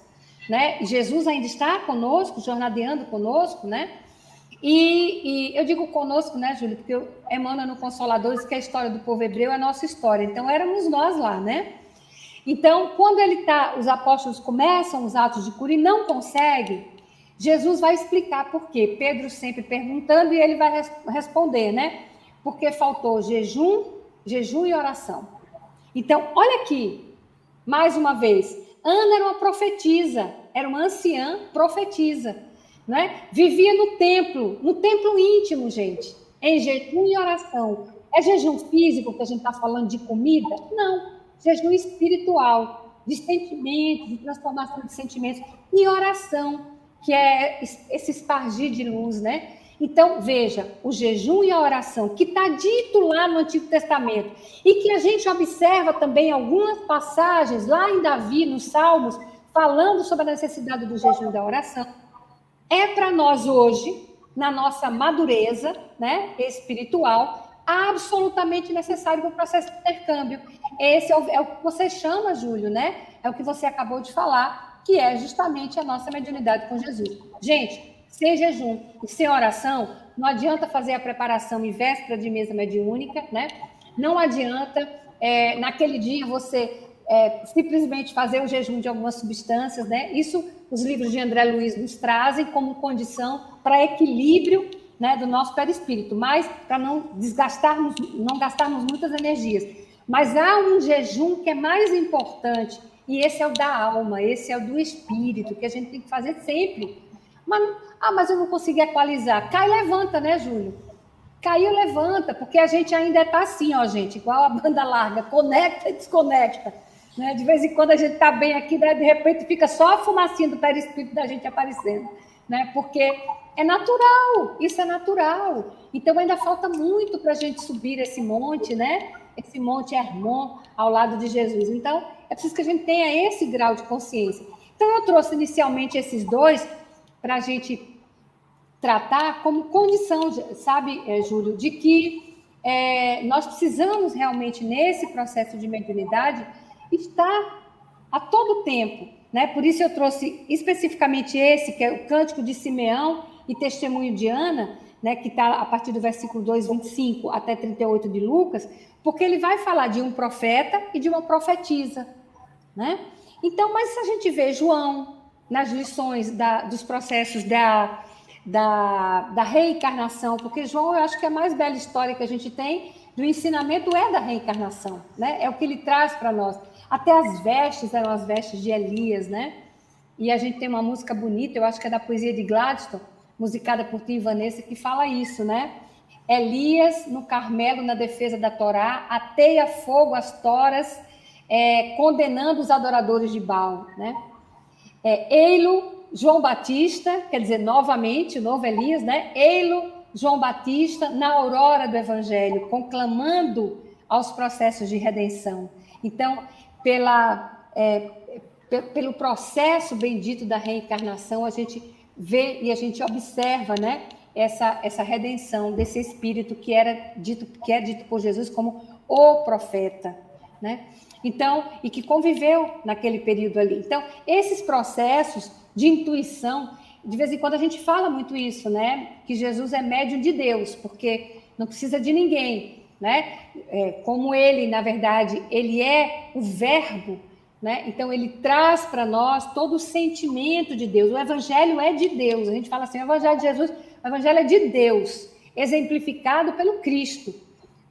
né? Jesus ainda está conosco, jornadeando conosco, né? E, e, eu digo conosco, né, Júlio, porque Emmanuel no Consoladores, que a história do povo hebreu é a nossa história. Então, éramos nós lá, né? Então, quando ele tá, os apóstolos começam os atos de cura e não conseguem, Jesus vai explicar por quê. Pedro sempre perguntando e ele vai res responder, né? Porque faltou jejum, jejum e oração. Então, olha aqui, mais uma vez, Ana era uma profetisa, era uma anciã profetisa, né? Vivia no templo, no templo íntimo, gente, em jejum e oração. É jejum físico que a gente está falando de comida? Não, jejum espiritual, de sentimentos, de transformação de sentimentos e oração que é esse espargir de luz, né? Então, veja, o jejum e a oração, que está dito lá no Antigo Testamento, e que a gente observa também algumas passagens lá em Davi, nos Salmos, falando sobre a necessidade do jejum e da oração, é para nós hoje, na nossa madureza né, espiritual, absolutamente necessário para o processo de intercâmbio. Esse é o, é o que você chama, Júlio, né? É o que você acabou de falar, que é justamente a nossa mediunidade com Jesus. Gente, sem jejum e sem oração, não adianta fazer a preparação em véspera de mesa mediúnica, né? Não adianta, é, naquele dia, você é, simplesmente fazer o jejum de algumas substâncias, né? Isso os livros de André Luiz nos trazem como condição para equilíbrio né, do nosso perispírito, mas para não desgastarmos, não gastarmos muitas energias. Mas há um jejum que é mais importante e esse é o da alma, esse é o do espírito, que a gente tem que fazer sempre. Mas, ah, mas eu não consegui equalizar. Cai levanta, né, Júlio? Caiu, levanta, porque a gente ainda está assim, ó, gente, igual a banda larga, conecta e desconecta. Né? De vez em quando a gente está bem aqui, né? de repente fica só a fumacinha do perispírito da gente aparecendo. Né? Porque é natural, isso é natural. Então ainda falta muito para a gente subir esse monte, né? Esse monte Hermon ao lado de Jesus. Então, é preciso que a gente tenha esse grau de consciência. Então, eu trouxe inicialmente esses dois para a gente tratar como condição, sabe, é, Júlio, de que é, nós precisamos realmente, nesse processo de mediunidade, estar a todo tempo. Né? Por isso eu trouxe especificamente esse, que é o Cântico de Simeão e Testemunho de Ana, né, que está a partir do versículo 2, 25 até 38 de Lucas, porque ele vai falar de um profeta e de uma profetisa. Né? Então, mas se a gente vê João nas lições da, dos processos da, da, da reencarnação, porque João eu acho que é a mais bela história que a gente tem do ensinamento é da reencarnação, né? É o que ele traz para nós. Até as vestes eram as vestes de Elias, né? E a gente tem uma música bonita, eu acho que é da poesia de Gladstone, musicada por Tim Vanessa, que fala isso, né? Elias no Carmelo na defesa da Torá, ateia fogo às toras é, condenando os adoradores de Baal, né? É, Eilo, João Batista, quer dizer, novamente, o novo Elias, né? Eilo, João Batista, na aurora do Evangelho, conclamando aos processos de redenção. Então, pela, é, pelo processo bendito da reencarnação, a gente vê e a gente observa, né? Essa, essa redenção desse espírito que era dito que é dito por Jesus como o profeta, né? Então, e que conviveu naquele período ali. Então, esses processos de intuição, de vez em quando a gente fala muito isso, né? Que Jesus é médium de Deus, porque não precisa de ninguém, né? É, como ele, na verdade, ele é o verbo, né? Então ele traz para nós todo o sentimento de Deus. O evangelho é de Deus. A gente fala assim, o evangelho de Jesus, o evangelho é de Deus, exemplificado pelo Cristo,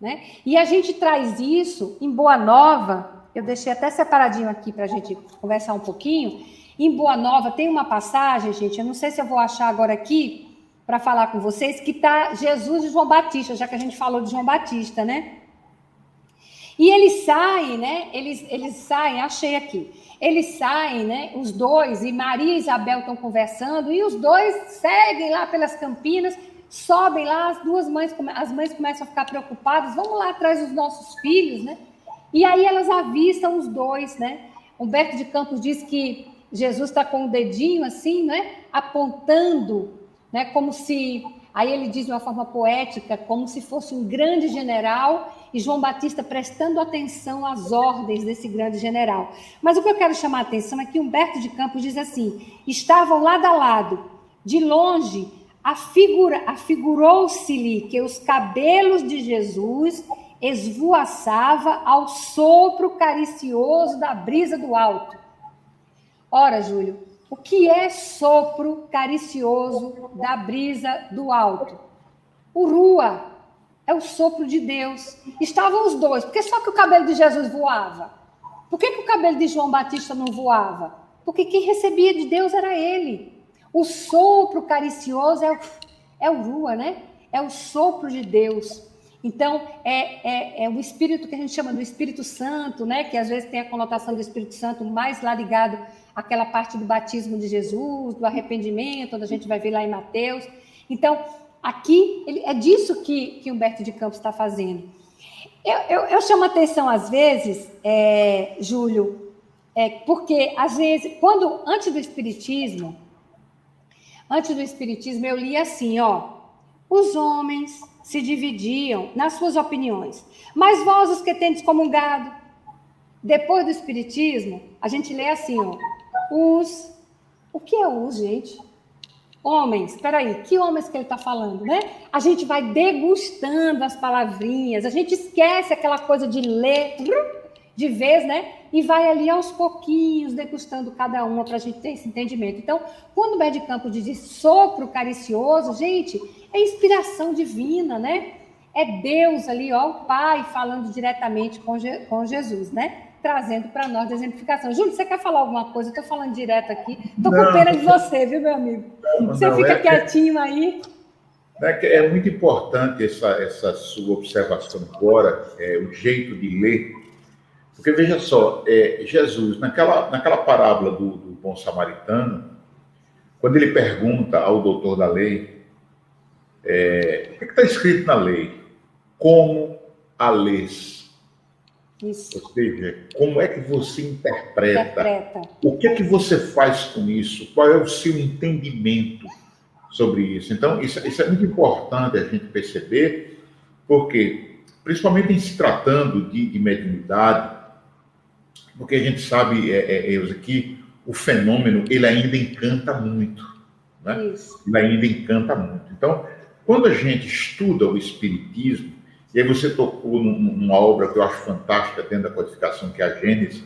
né? E a gente traz isso em Boa Nova, eu deixei até separadinho aqui para a gente conversar um pouquinho. Em Boa Nova tem uma passagem, gente, eu não sei se eu vou achar agora aqui para falar com vocês, que está Jesus e João Batista, já que a gente falou de João Batista, né? E eles saem, né? Eles, eles saem, achei aqui. Eles saem, né? Os dois, e Maria e Isabel estão conversando, e os dois seguem lá pelas campinas, sobem lá, as duas mães, as mães começam a ficar preocupadas, vamos lá atrás dos nossos filhos, né? E aí elas avistam os dois, né? Humberto de Campos diz que Jesus está com o dedinho assim, né? Apontando, né? Como se, aí ele diz de uma forma poética, como se fosse um grande general e João Batista prestando atenção às ordens desse grande general. Mas o que eu quero chamar a atenção é que Humberto de Campos diz assim: estavam lado a lado, de longe, afigura, afigurou-se-lhe que os cabelos de Jesus esvoaçava ao sopro caricioso da brisa do alto. Ora, Júlio, o que é sopro caricioso da brisa do alto? O rua é o sopro de Deus. Estavam os dois, porque só que o cabelo de Jesus voava. Por que, que o cabelo de João Batista não voava? Porque quem recebia de Deus era ele. O sopro caricioso é o, é o rua, né? É o sopro de Deus. Então, é, é, é, o espírito que a gente chama do Espírito Santo, né? Que às vezes tem a conotação do Espírito Santo mais lá ligado àquela parte do batismo de Jesus, do arrependimento, onde a gente vai ver lá em Mateus. Então, aqui ele, é disso que, que Humberto de Campos está fazendo. Eu, eu, eu, chamo atenção às vezes, é, Júlio, é, porque às vezes, quando antes do Espiritismo, antes do Espiritismo, eu li assim, ó, os homens se dividiam nas suas opiniões. Mas vós, os que tendes comungado, depois do Espiritismo, a gente lê assim, ó, os. O que é os, gente? Homens, espera aí, que homens que ele está falando, né? A gente vai degustando as palavrinhas, a gente esquece aquela coisa de ler de vez, né? E vai ali aos pouquinhos degustando cada uma para a gente ter esse entendimento. Então, quando o Bé de Campos diz sopro caricioso, gente, é inspiração divina, né? É Deus ali, ó, o Pai falando diretamente com, Je com Jesus, né? Trazendo para nós a exemplificação. Júlio, você quer falar alguma coisa? Estou falando direto aqui. Estou com pena de você, viu, meu amigo? Não, você não, fica é quietinho aí. É, é muito importante essa, essa sua observação agora, é, o jeito de ler. Porque veja só, é, Jesus, naquela, naquela parábola do, do bom samaritano, quando ele pergunta ao doutor da lei é, o que está escrito na lei? Como a lês? Isso. Ou seja, como é que você interpreta? interpreta? O que é que você faz com isso? Qual é o seu entendimento sobre isso? Então, isso, isso é muito importante a gente perceber, porque, principalmente em se tratando de, de mediunidade, porque a gente sabe, é, é, que o fenômeno ele ainda encanta muito. Né? Isso. Ele ainda encanta muito. Então, quando a gente estuda o Espiritismo, e aí você tocou numa obra que eu acho fantástica dentro da codificação, que é a Gênesis,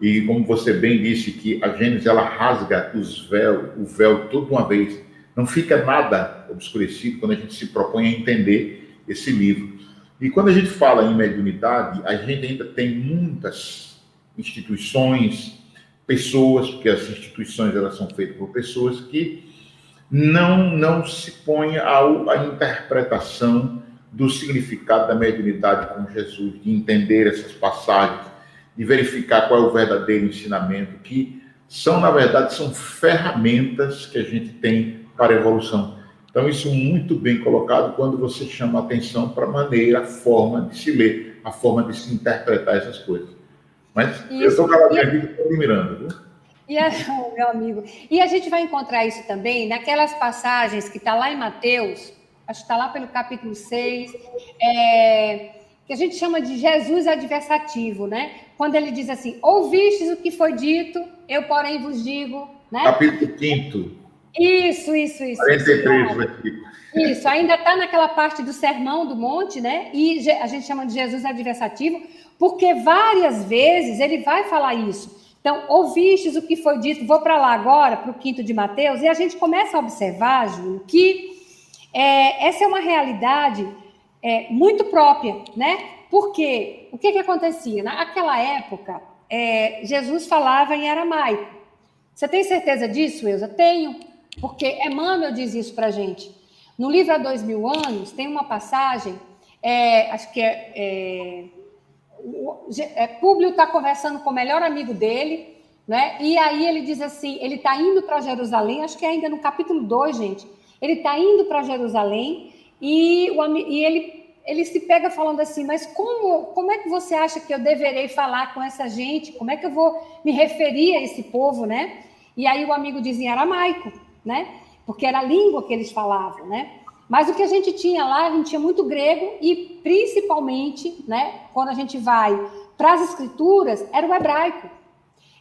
e como você bem disse, que a Gênesis ela rasga os véu, o véu toda uma vez, não fica nada obscurecido quando a gente se propõe a entender esse livro. E quando a gente fala em mediunidade, a gente ainda tem muitas instituições, pessoas, porque as instituições elas são feitas por pessoas que não, não se põe ao, a interpretação do significado da mediunidade com Jesus, de entender essas passagens, de verificar qual é o verdadeiro ensinamento, que são, na verdade, são ferramentas que a gente tem para a evolução. Então, isso muito bem colocado quando você chama atenção para a maneira, a forma de se ler, a forma de se interpretar essas coisas. Mas isso, eu estou calado minha vida, estou admirando, viu? E a, meu amigo, e a gente vai encontrar isso também naquelas passagens que está lá em Mateus, acho que está lá pelo capítulo 6, é, que a gente chama de Jesus adversativo, né? Quando ele diz assim: Ouvistes o que foi dito, eu, porém, vos digo. Né? Capítulo 5. Isso, isso, isso. 43 versículos. Isso, ainda está naquela parte do sermão do monte, né? E a gente chama de Jesus adversativo, porque várias vezes ele vai falar isso. Então, ouvistes o que foi dito, vou para lá agora, para o quinto de Mateus, e a gente começa a observar, Júlio, que é, essa é uma realidade é, muito própria, né? Porque o que, que acontecia? Naquela época, é, Jesus falava em aramaico. Você tem certeza disso, Elza? Tenho, porque Emmanuel diz isso para gente. No livro Há Dois Mil Anos, tem uma passagem, é, acho que é, é o, é, Públio está conversando com o melhor amigo dele, né? E aí ele diz assim: ele está indo para Jerusalém, acho que é ainda no capítulo 2, gente. Ele está indo para Jerusalém e, o, e ele, ele se pega falando assim: Mas como, como é que você acha que eu deverei falar com essa gente? Como é que eu vou me referir a esse povo, né? E aí o amigo diz em aramaico, né? Porque era a língua que eles falavam, né? Mas o que a gente tinha lá, a gente tinha muito grego e principalmente, né, quando a gente vai para as escrituras, era o hebraico.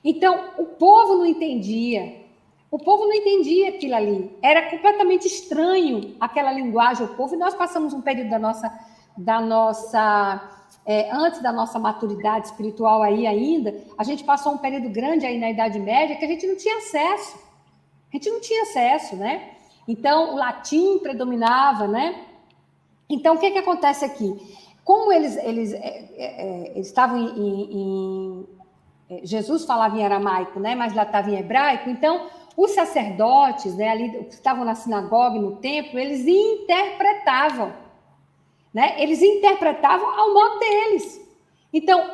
Então, o povo não entendia. O povo não entendia aquilo ali. Era completamente estranho aquela linguagem ao povo. E nós passamos um período da nossa da nossa é, antes da nossa maturidade espiritual aí ainda, a gente passou um período grande aí na Idade Média que a gente não tinha acesso. A gente não tinha acesso, né? Então, o latim predominava, né? Então, o que, que acontece aqui? Como eles, eles, é, é, é eles estavam em, em, é, Jesus falava em aramaico, né? Mas lá estava em hebraico, então os sacerdotes, né, ali que estavam na sinagoga, no templo, eles interpretavam né? Eles interpretavam ao modo deles. Então,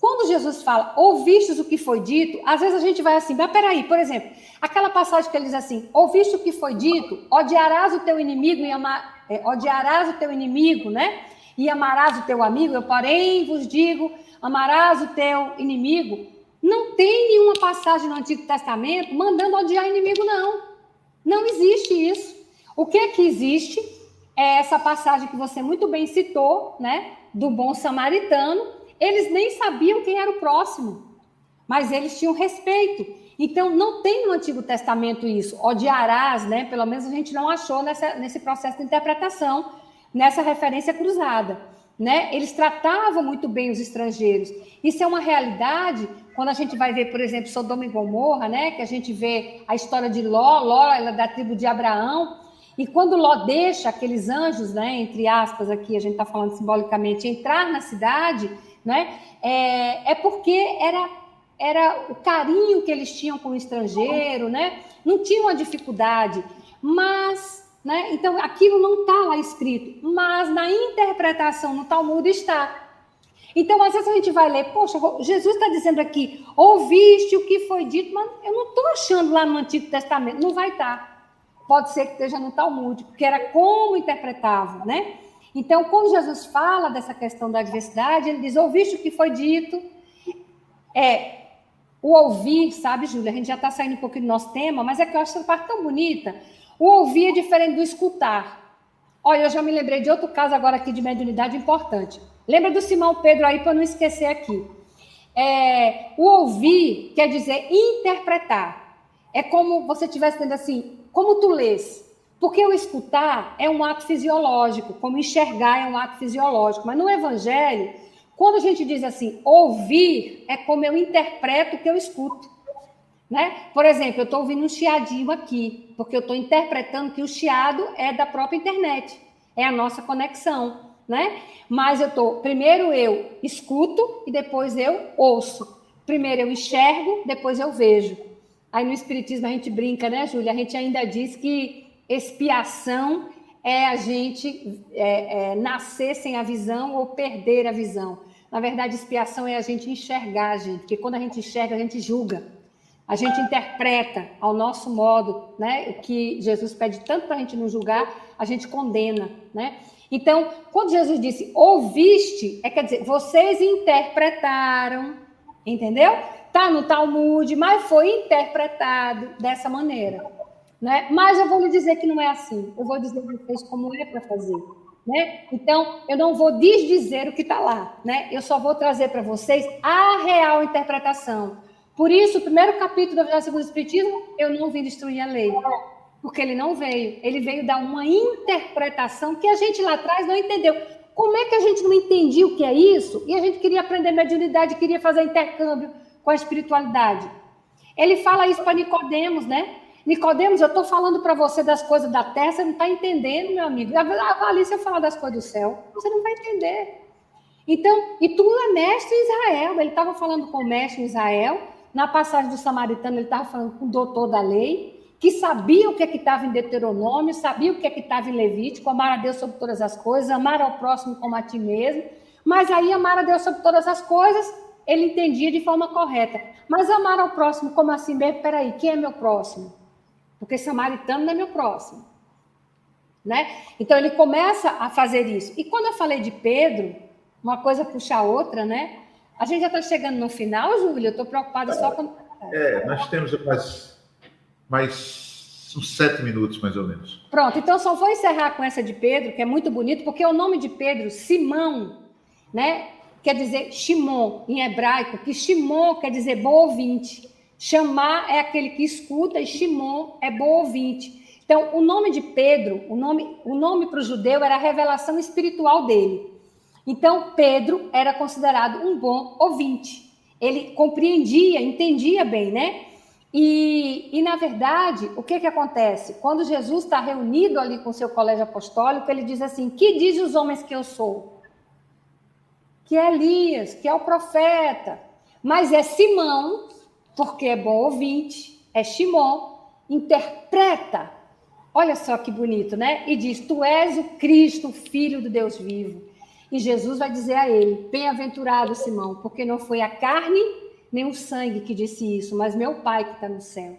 quando Jesus fala, ouvistes o que foi dito, às vezes a gente vai assim, mas peraí, por exemplo, aquela passagem que ele diz assim, ouviste o que foi dito, odiarás o teu inimigo e amar, é, odiarás o teu inimigo, né? E amarás o teu amigo, eu porém vos digo, amarás o teu inimigo. Não tem nenhuma passagem no Antigo Testamento mandando odiar inimigo, não. Não existe isso. O que é que existe? é essa passagem que você muito bem citou, né, do bom samaritano. Eles nem sabiam quem era o próximo, mas eles tinham respeito. Então, não tem no Antigo Testamento isso. Odiarás, né? Pelo menos a gente não achou nessa, nesse processo de interpretação, nessa referência cruzada. Né? Eles tratavam muito bem os estrangeiros. Isso é uma realidade quando a gente vai ver, por exemplo, Sodoma e Gomorra, né? que a gente vê a história de Ló, Ló ela é da tribo de Abraão, e quando Ló deixa aqueles anjos, né, entre aspas, aqui a gente está falando simbolicamente, entrar na cidade, né, é, é porque era, era o carinho que eles tinham com o estrangeiro, né, não tinha uma dificuldade, mas, né, então aquilo não está lá escrito, mas na interpretação no Talmud está. Então, às vezes a gente vai ler, poxa, Jesus está dizendo aqui, ouviste o que foi dito, mas eu não estou achando lá no Antigo Testamento, não vai estar. Tá pode ser que esteja no Talmud, porque era como interpretavam, né? Então, quando Jesus fala dessa questão da diversidade, ele diz: ouviste o que foi dito? É o ouvir, sabe, Júlia? A gente já está saindo um pouquinho do nosso tema, mas é que eu acho essa parte tão bonita. O ouvir é diferente do escutar. Olha, eu já me lembrei de outro caso agora aqui de mediunidade importante. Lembra do Simão Pedro aí, para não esquecer aqui. É, o ouvir quer dizer interpretar. É como você estivesse dizendo assim: como tu lês? Porque o escutar é um ato fisiológico, como enxergar é um ato fisiológico. Mas no Evangelho, quando a gente diz assim, ouvir, é como eu interpreto o que eu escuto. Né? Por exemplo, eu estou ouvindo um chiadinho aqui, porque eu estou interpretando que o chiado é da própria internet, é a nossa conexão. Né? Mas eu estou, primeiro eu escuto e depois eu ouço. Primeiro eu enxergo, depois eu vejo. Aí no Espiritismo a gente brinca, né, Júlia? A gente ainda diz que expiação é a gente é, é, nascer sem a visão ou perder a visão. Na verdade, expiação é a gente enxergar, gente, porque quando a gente enxerga, a gente julga. A gente interpreta ao nosso modo, né? O que Jesus pede tanto para a gente não julgar, a gente condena, né? Então, quando Jesus disse ouviste, é quer dizer, vocês interpretaram, entendeu? está no Talmud, mas foi interpretado dessa maneira. Né? Mas eu vou lhe dizer que não é assim. Eu vou dizer para vocês como é para fazer. Né? Então, eu não vou desdizer o que está lá. Né? Eu só vou trazer para vocês a real interpretação. Por isso, o primeiro capítulo Evangelho segundo Espiritismo, eu não vim destruir a lei. Porque ele não veio. Ele veio dar uma interpretação que a gente lá atrás não entendeu. Como é que a gente não entendia o que é isso? E a gente queria aprender mediunidade, queria fazer intercâmbio com a espiritualidade. Ele fala isso para Nicodemos, né? Nicodemos, eu estou falando para você das coisas da terra, você não está entendendo, meu amigo. Ali se eu falar das coisas do céu, você não vai entender. Então, e tu é mestre em Israel. Ele estava falando com o mestre em Israel. Na passagem do samaritano, ele estava falando com o doutor da lei, que sabia o que é estava em Deuteronômio, sabia o que é que estava em Levítico, amar a Deus sobre todas as coisas, amar ao próximo como a ti mesmo. Mas aí, amar a Deus sobre todas as coisas ele entendia de forma correta. Mas amar ao próximo, como assim mesmo? Peraí, quem é meu próximo? Porque samaritano não é meu próximo. Né? Então ele começa a fazer isso. E quando eu falei de Pedro, uma coisa puxa a outra, né? A gente já está chegando no final, Júlia. Eu estou preocupada só com. É, nós temos mais, mais uns sete minutos, mais ou menos. Pronto, então só vou encerrar com essa de Pedro, que é muito bonito, porque o nome de Pedro, Simão, né? quer dizer Shimon, em hebraico, que Shimon quer dizer bom ouvinte. Chamar é aquele que escuta e Shimon é bom ouvinte. Então, o nome de Pedro, o nome, o nome para o judeu era a revelação espiritual dele. Então, Pedro era considerado um bom ouvinte. Ele compreendia, entendia bem, né? E, e, na verdade, o que, que acontece? Quando Jesus está reunido ali com seu colégio apostólico, ele diz assim: Que diz os homens que eu sou? Que é Elias, que é o profeta. Mas é Simão, porque é bom ouvinte, é Shimon, interpreta. Olha só que bonito, né? E diz: Tu és o Cristo, Filho do Deus vivo. E Jesus vai dizer a ele: Bem-aventurado, Simão, porque não foi a carne nem o sangue que disse isso, mas meu Pai que está no céu.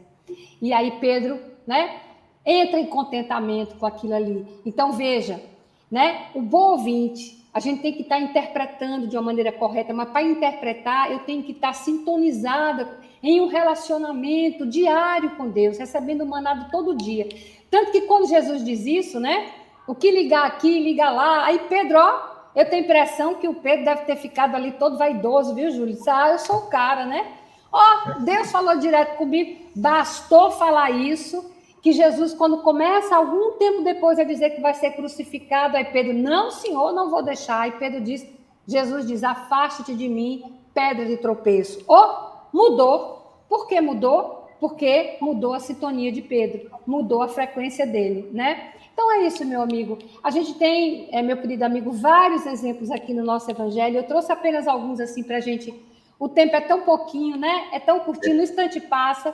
E aí Pedro, né, entra em contentamento com aquilo ali. Então veja, né, o bom ouvinte, a gente tem que estar tá interpretando de uma maneira correta, mas para interpretar eu tenho que estar tá sintonizada em um relacionamento diário com Deus, recebendo o manado todo dia. Tanto que quando Jesus diz isso, né, o que ligar aqui, ligar lá, aí Pedro, ó, eu tenho a impressão que o Pedro deve ter ficado ali todo vaidoso, viu, Júlio? Disse, ah, eu sou o cara, né? Ó, Deus falou direto comigo, bastou falar isso, que Jesus, quando começa, algum tempo depois, a dizer que vai ser crucificado, aí Pedro, não, senhor, não vou deixar. Aí Pedro diz, Jesus diz, afaste-te de mim, pedra de tropeço. Oh, mudou. Por que mudou? Porque mudou a sintonia de Pedro, mudou a frequência dele, né? Então é isso, meu amigo. A gente tem, é, meu querido amigo, vários exemplos aqui no nosso evangelho. Eu trouxe apenas alguns assim para a gente. O tempo é tão pouquinho, né? É tão curtinho, no instante passa.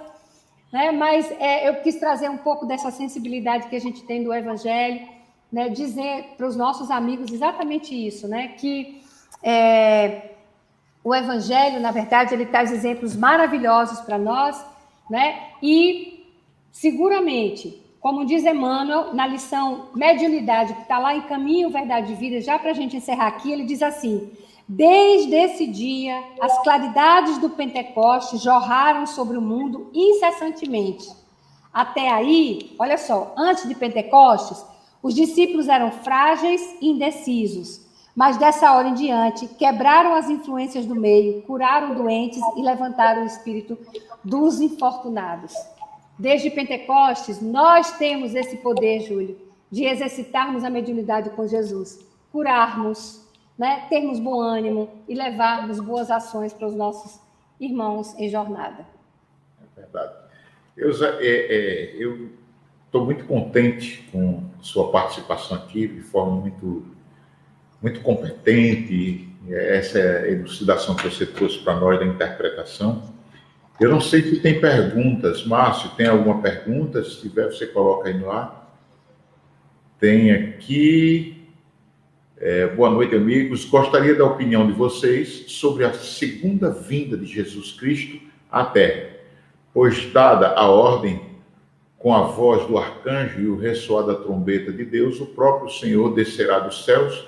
Né? Mas é, eu quis trazer um pouco dessa sensibilidade que a gente tem do evangelho, né? Dizer para os nossos amigos exatamente isso, né? Que é, o evangelho, na verdade, ele traz exemplos maravilhosos para nós, né? E seguramente como diz Emmanuel, na lição Mediunidade, que está lá em Caminho, Verdade e Vida, já para a gente encerrar aqui, ele diz assim: Desde esse dia, as claridades do Pentecoste jorraram sobre o mundo incessantemente. Até aí, olha só, antes de Pentecostes, os discípulos eram frágeis e indecisos, mas dessa hora em diante quebraram as influências do meio, curaram doentes e levantaram o espírito dos infortunados. Desde Pentecostes, nós temos esse poder, Júlio, de exercitarmos a mediunidade com Jesus, curarmos, né, termos bom ânimo e levarmos boas ações para os nossos irmãos em jornada. É verdade. Eu é, é, estou muito contente com sua participação aqui, de forma muito, muito competente, essa elucidação que você trouxe para nós da interpretação. Eu não sei se tem perguntas. Márcio, tem alguma pergunta? Se tiver, você coloca aí no ar. Tem aqui. É, boa noite, amigos. Gostaria da opinião de vocês sobre a segunda vinda de Jesus Cristo à Terra, pois, dada a ordem, com a voz do arcanjo e o ressoar da trombeta de Deus, o próprio Senhor descerá dos céus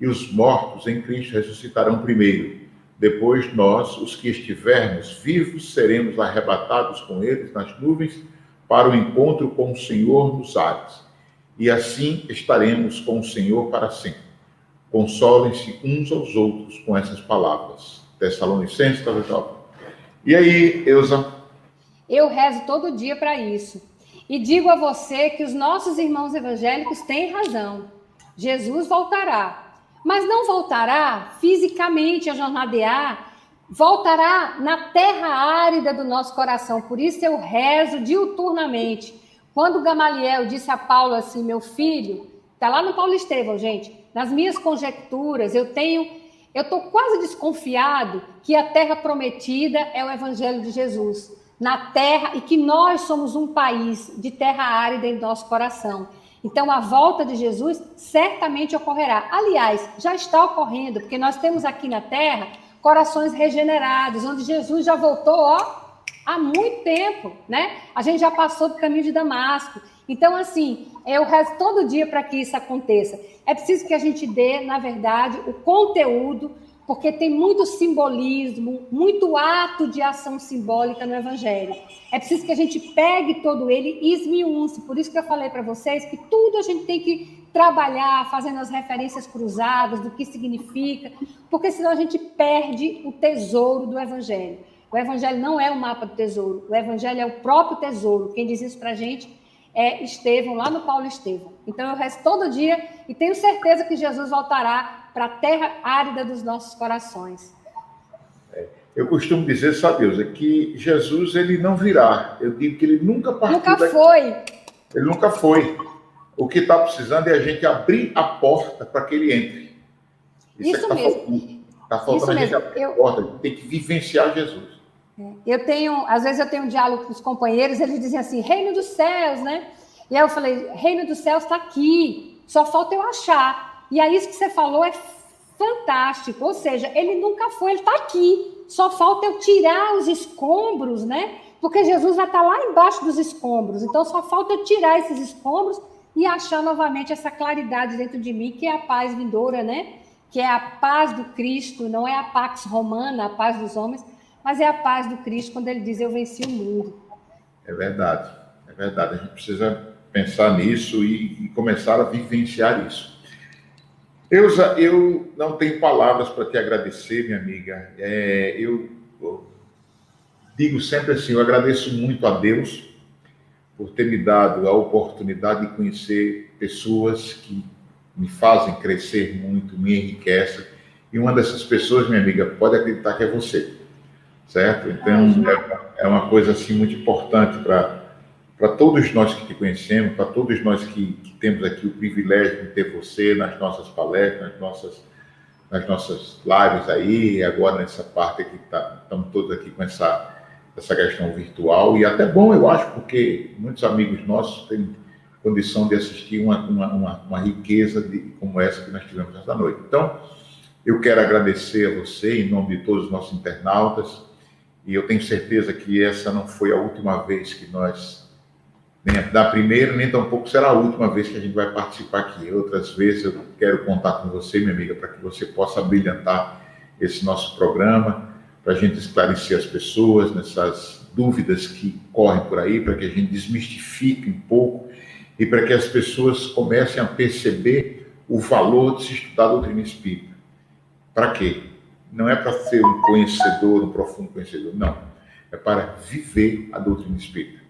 e os mortos em Cristo ressuscitarão primeiro. Depois nós, os que estivermos vivos, seremos arrebatados com eles nas nuvens para o encontro com o Senhor nos ares. E assim estaremos com o Senhor para sempre. Consolem-se uns aos outros com essas palavras. Tessalonicenses, talvez. E aí, Eusa? Eu rezo todo dia para isso. E digo a você que os nossos irmãos evangélicos têm razão. Jesus voltará mas não voltará fisicamente a jornadear, voltará na terra árida do nosso coração. Por isso eu rezo diuturnamente. Quando Gamaliel disse a Paulo assim, meu filho, está lá no Paulo Estevão, gente, nas minhas conjecturas, eu tenho, eu estou quase desconfiado que a terra prometida é o evangelho de Jesus. Na terra, e que nós somos um país de terra árida em nosso coração. Então, a volta de Jesus certamente ocorrerá. Aliás, já está ocorrendo, porque nós temos aqui na Terra corações regenerados, onde Jesus já voltou, ó, há muito tempo, né? A gente já passou do caminho de Damasco. Então, assim, eu rezo todo dia para que isso aconteça. É preciso que a gente dê, na verdade, o conteúdo porque tem muito simbolismo, muito ato de ação simbólica no Evangelho. É preciso que a gente pegue todo ele e esmiúce. Por isso que eu falei para vocês que tudo a gente tem que trabalhar, fazendo as referências cruzadas do que significa, porque senão a gente perde o tesouro do Evangelho. O Evangelho não é o mapa do tesouro, o Evangelho é o próprio tesouro. Quem diz isso para a gente é Estevão, lá no Paulo Estevão. Então eu rezo todo dia e tenho certeza que Jesus voltará para a terra árida dos nossos corações. É, eu costumo dizer, sabe, Deus, é que Jesus ele não virá. Eu digo que ele nunca partiu. Nunca daqui. foi. Ele nunca foi. O que está precisando é a gente abrir a porta para que ele entre. Isso, Isso é tá mesmo. Está faltando Isso a gente abrir eu... a porta. Tem que vivenciar Jesus. É. Eu tenho, às vezes eu tenho um diálogo com os companheiros, eles dizem assim, reino dos céus, né? E aí eu falei, reino dos céus está aqui, só falta eu achar. E aí isso que você falou é fantástico, ou seja, ele nunca foi, ele está aqui, só falta eu tirar os escombros, né? Porque Jesus vai estar tá lá embaixo dos escombros, então só falta eu tirar esses escombros e achar novamente essa claridade dentro de mim, que é a paz vindoura, né? Que é a paz do Cristo, não é a pax romana, a paz dos homens, mas é a paz do Cristo quando ele diz: Eu venci o mundo. É verdade, é verdade. A gente precisa pensar nisso e, e começar a vivenciar isso. Eusa, eu não tenho palavras para te agradecer, minha amiga. É, eu, eu digo sempre assim: eu agradeço muito a Deus por ter me dado a oportunidade de conhecer pessoas que me fazem crescer muito, me enriquecem. E uma dessas pessoas, minha amiga, pode acreditar que é você certo? Então, é, é uma coisa assim muito importante para todos nós que te conhecemos, para todos nós que, que, temos aqui o privilégio de ter você nas nossas palestras, nas nossas, nas nossas lives aí, agora nessa parte aqui, tá, estamos todos aqui com essa, essa questão virtual, e até bom, eu acho, porque muitos amigos nossos têm condição de assistir uma, uma, uma, uma riqueza de, como essa que nós tivemos esta noite. Então, eu quero agradecer a você, em nome de todos os nossos internautas, e eu tenho certeza que essa não foi a última vez que nós, nem da primeira, nem tampouco será a última vez que a gente vai participar aqui. Outras vezes eu quero contar com você, minha amiga, para que você possa brilhantar esse nosso programa, para a gente esclarecer as pessoas nessas dúvidas que correm por aí, para que a gente desmistifique um pouco e para que as pessoas comecem a perceber o valor de se estudar a doutrina espírita. Para quê? Não é para ser um conhecedor, um profundo conhecedor, não. É para viver a doutrina espírita,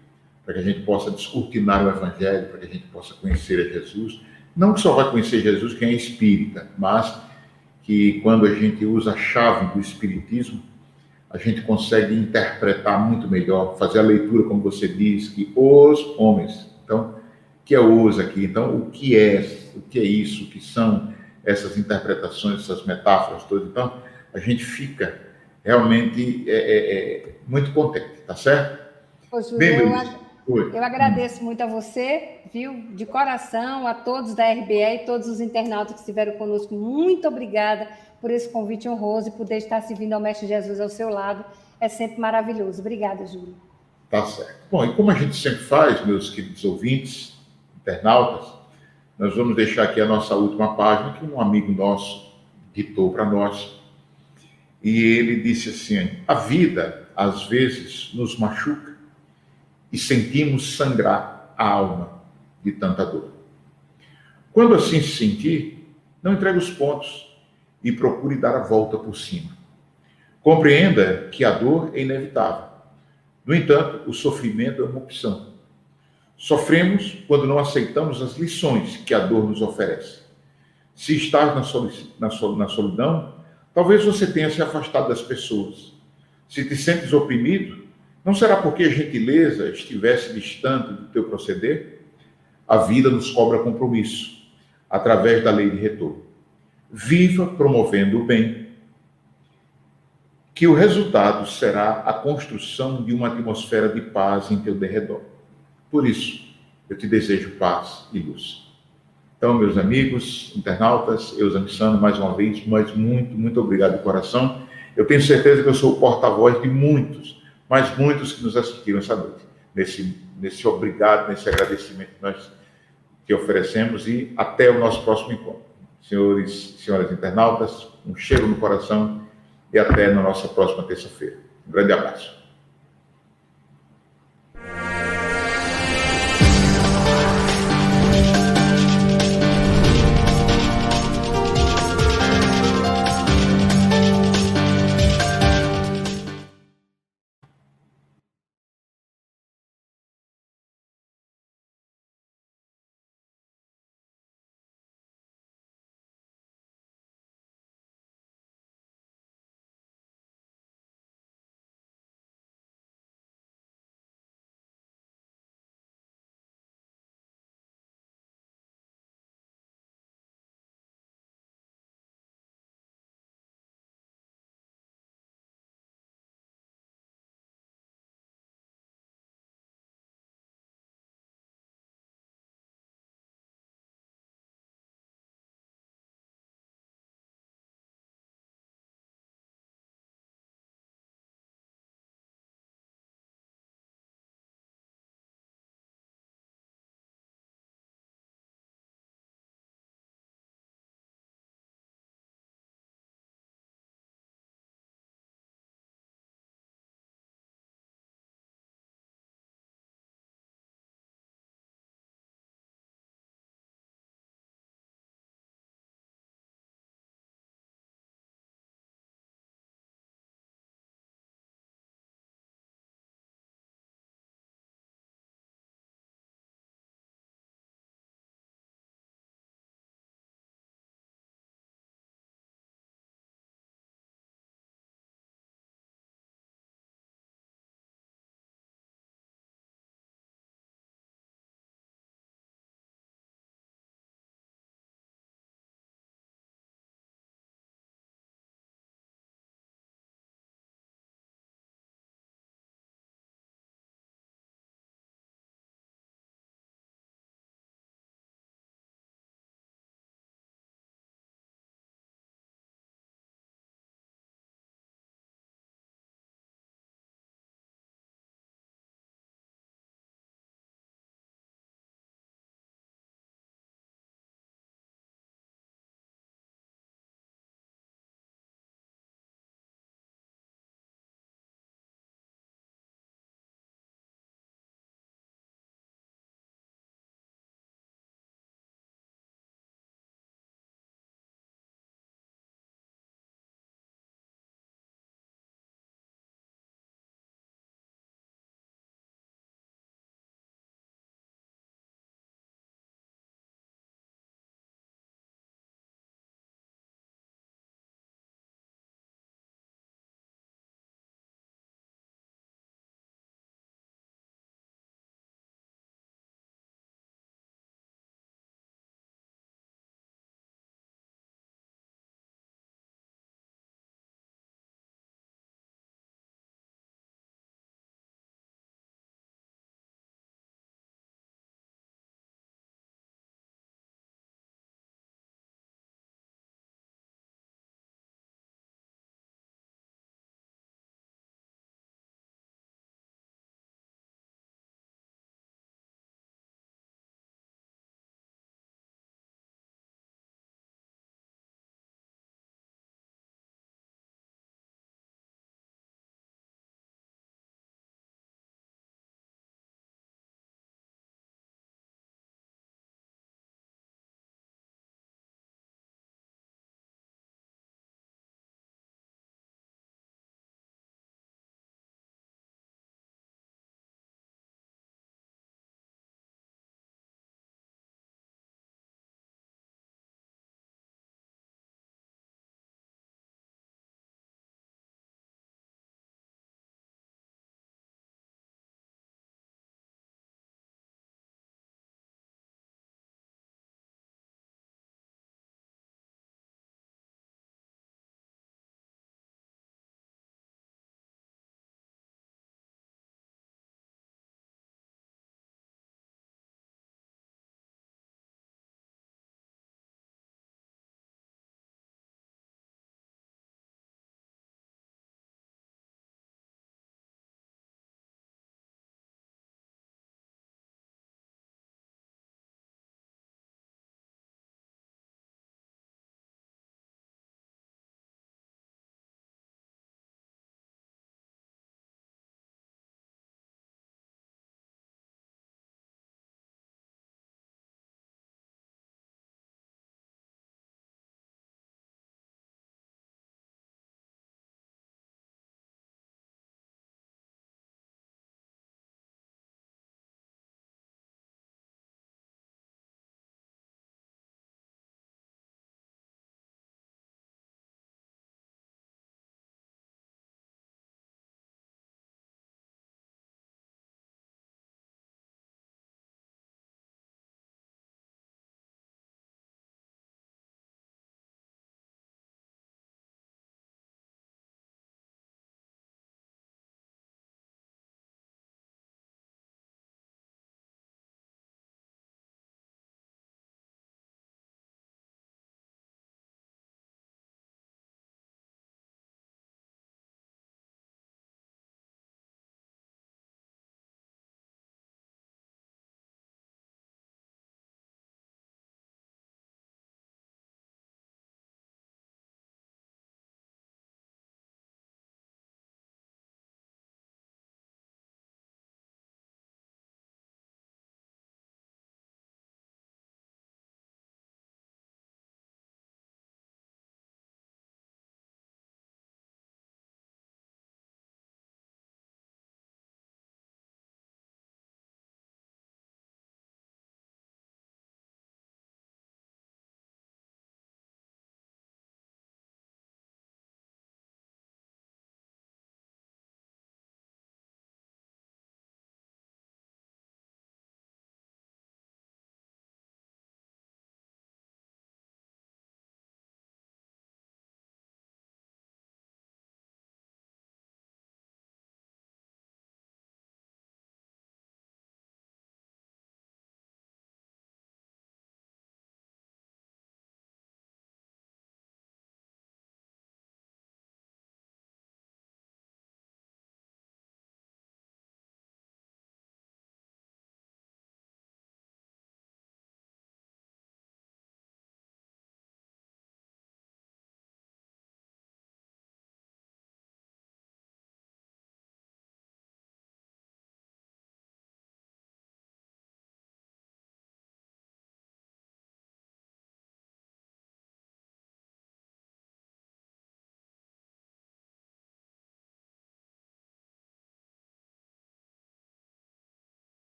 para que a gente possa descortinar o evangelho, para que a gente possa conhecer a Jesus. Não que só vai conhecer Jesus quem é espírita, mas que quando a gente usa a chave do espiritismo, a gente consegue interpretar muito melhor, fazer a leitura, como você diz, que os homens. Então, que é os aqui? Então, o que é, o que é isso, o que são essas interpretações, essas metáforas todas? Então, a gente fica realmente é, é, é muito contente, tá certo? Ô, Júlio, Bem, eu, eu agradeço muito a você, viu, de coração, a todos da RBE e todos os internautas que estiveram conosco. Muito obrigada por esse convite honroso e poder estar servindo ao Mestre Jesus ao seu lado. É sempre maravilhoso. Obrigada, Júlio. Tá certo. Bom, e como a gente sempre faz, meus queridos ouvintes, internautas, nós vamos deixar aqui a nossa última página que um amigo nosso ditou para nós e ele disse assim: a vida às vezes nos machuca e sentimos sangrar a alma de tanta dor. Quando assim se sentir, não entregue os pontos e procure dar a volta por cima. Compreenda que a dor é inevitável. No entanto, o sofrimento é uma opção. Sofremos quando não aceitamos as lições que a dor nos oferece. Se estás na solidão, Talvez você tenha se afastado das pessoas. Se te sentes oprimido, não será porque a gentileza estivesse distante do teu proceder? A vida nos cobra compromisso, através da lei de retorno. Viva promovendo o bem, que o resultado será a construção de uma atmosfera de paz em teu derredor. Por isso, eu te desejo paz e luz. Então, meus amigos, internautas, eu Sano, mais uma vez, mas muito, muito obrigado de coração. Eu tenho certeza que eu sou o porta-voz de muitos, mas muitos que nos assistiram essa noite. Nesse, nesse obrigado, nesse agradecimento que nós te oferecemos e até o nosso próximo encontro. Senhores senhoras internautas, um cheiro no coração e até na nossa próxima terça-feira. Um grande abraço.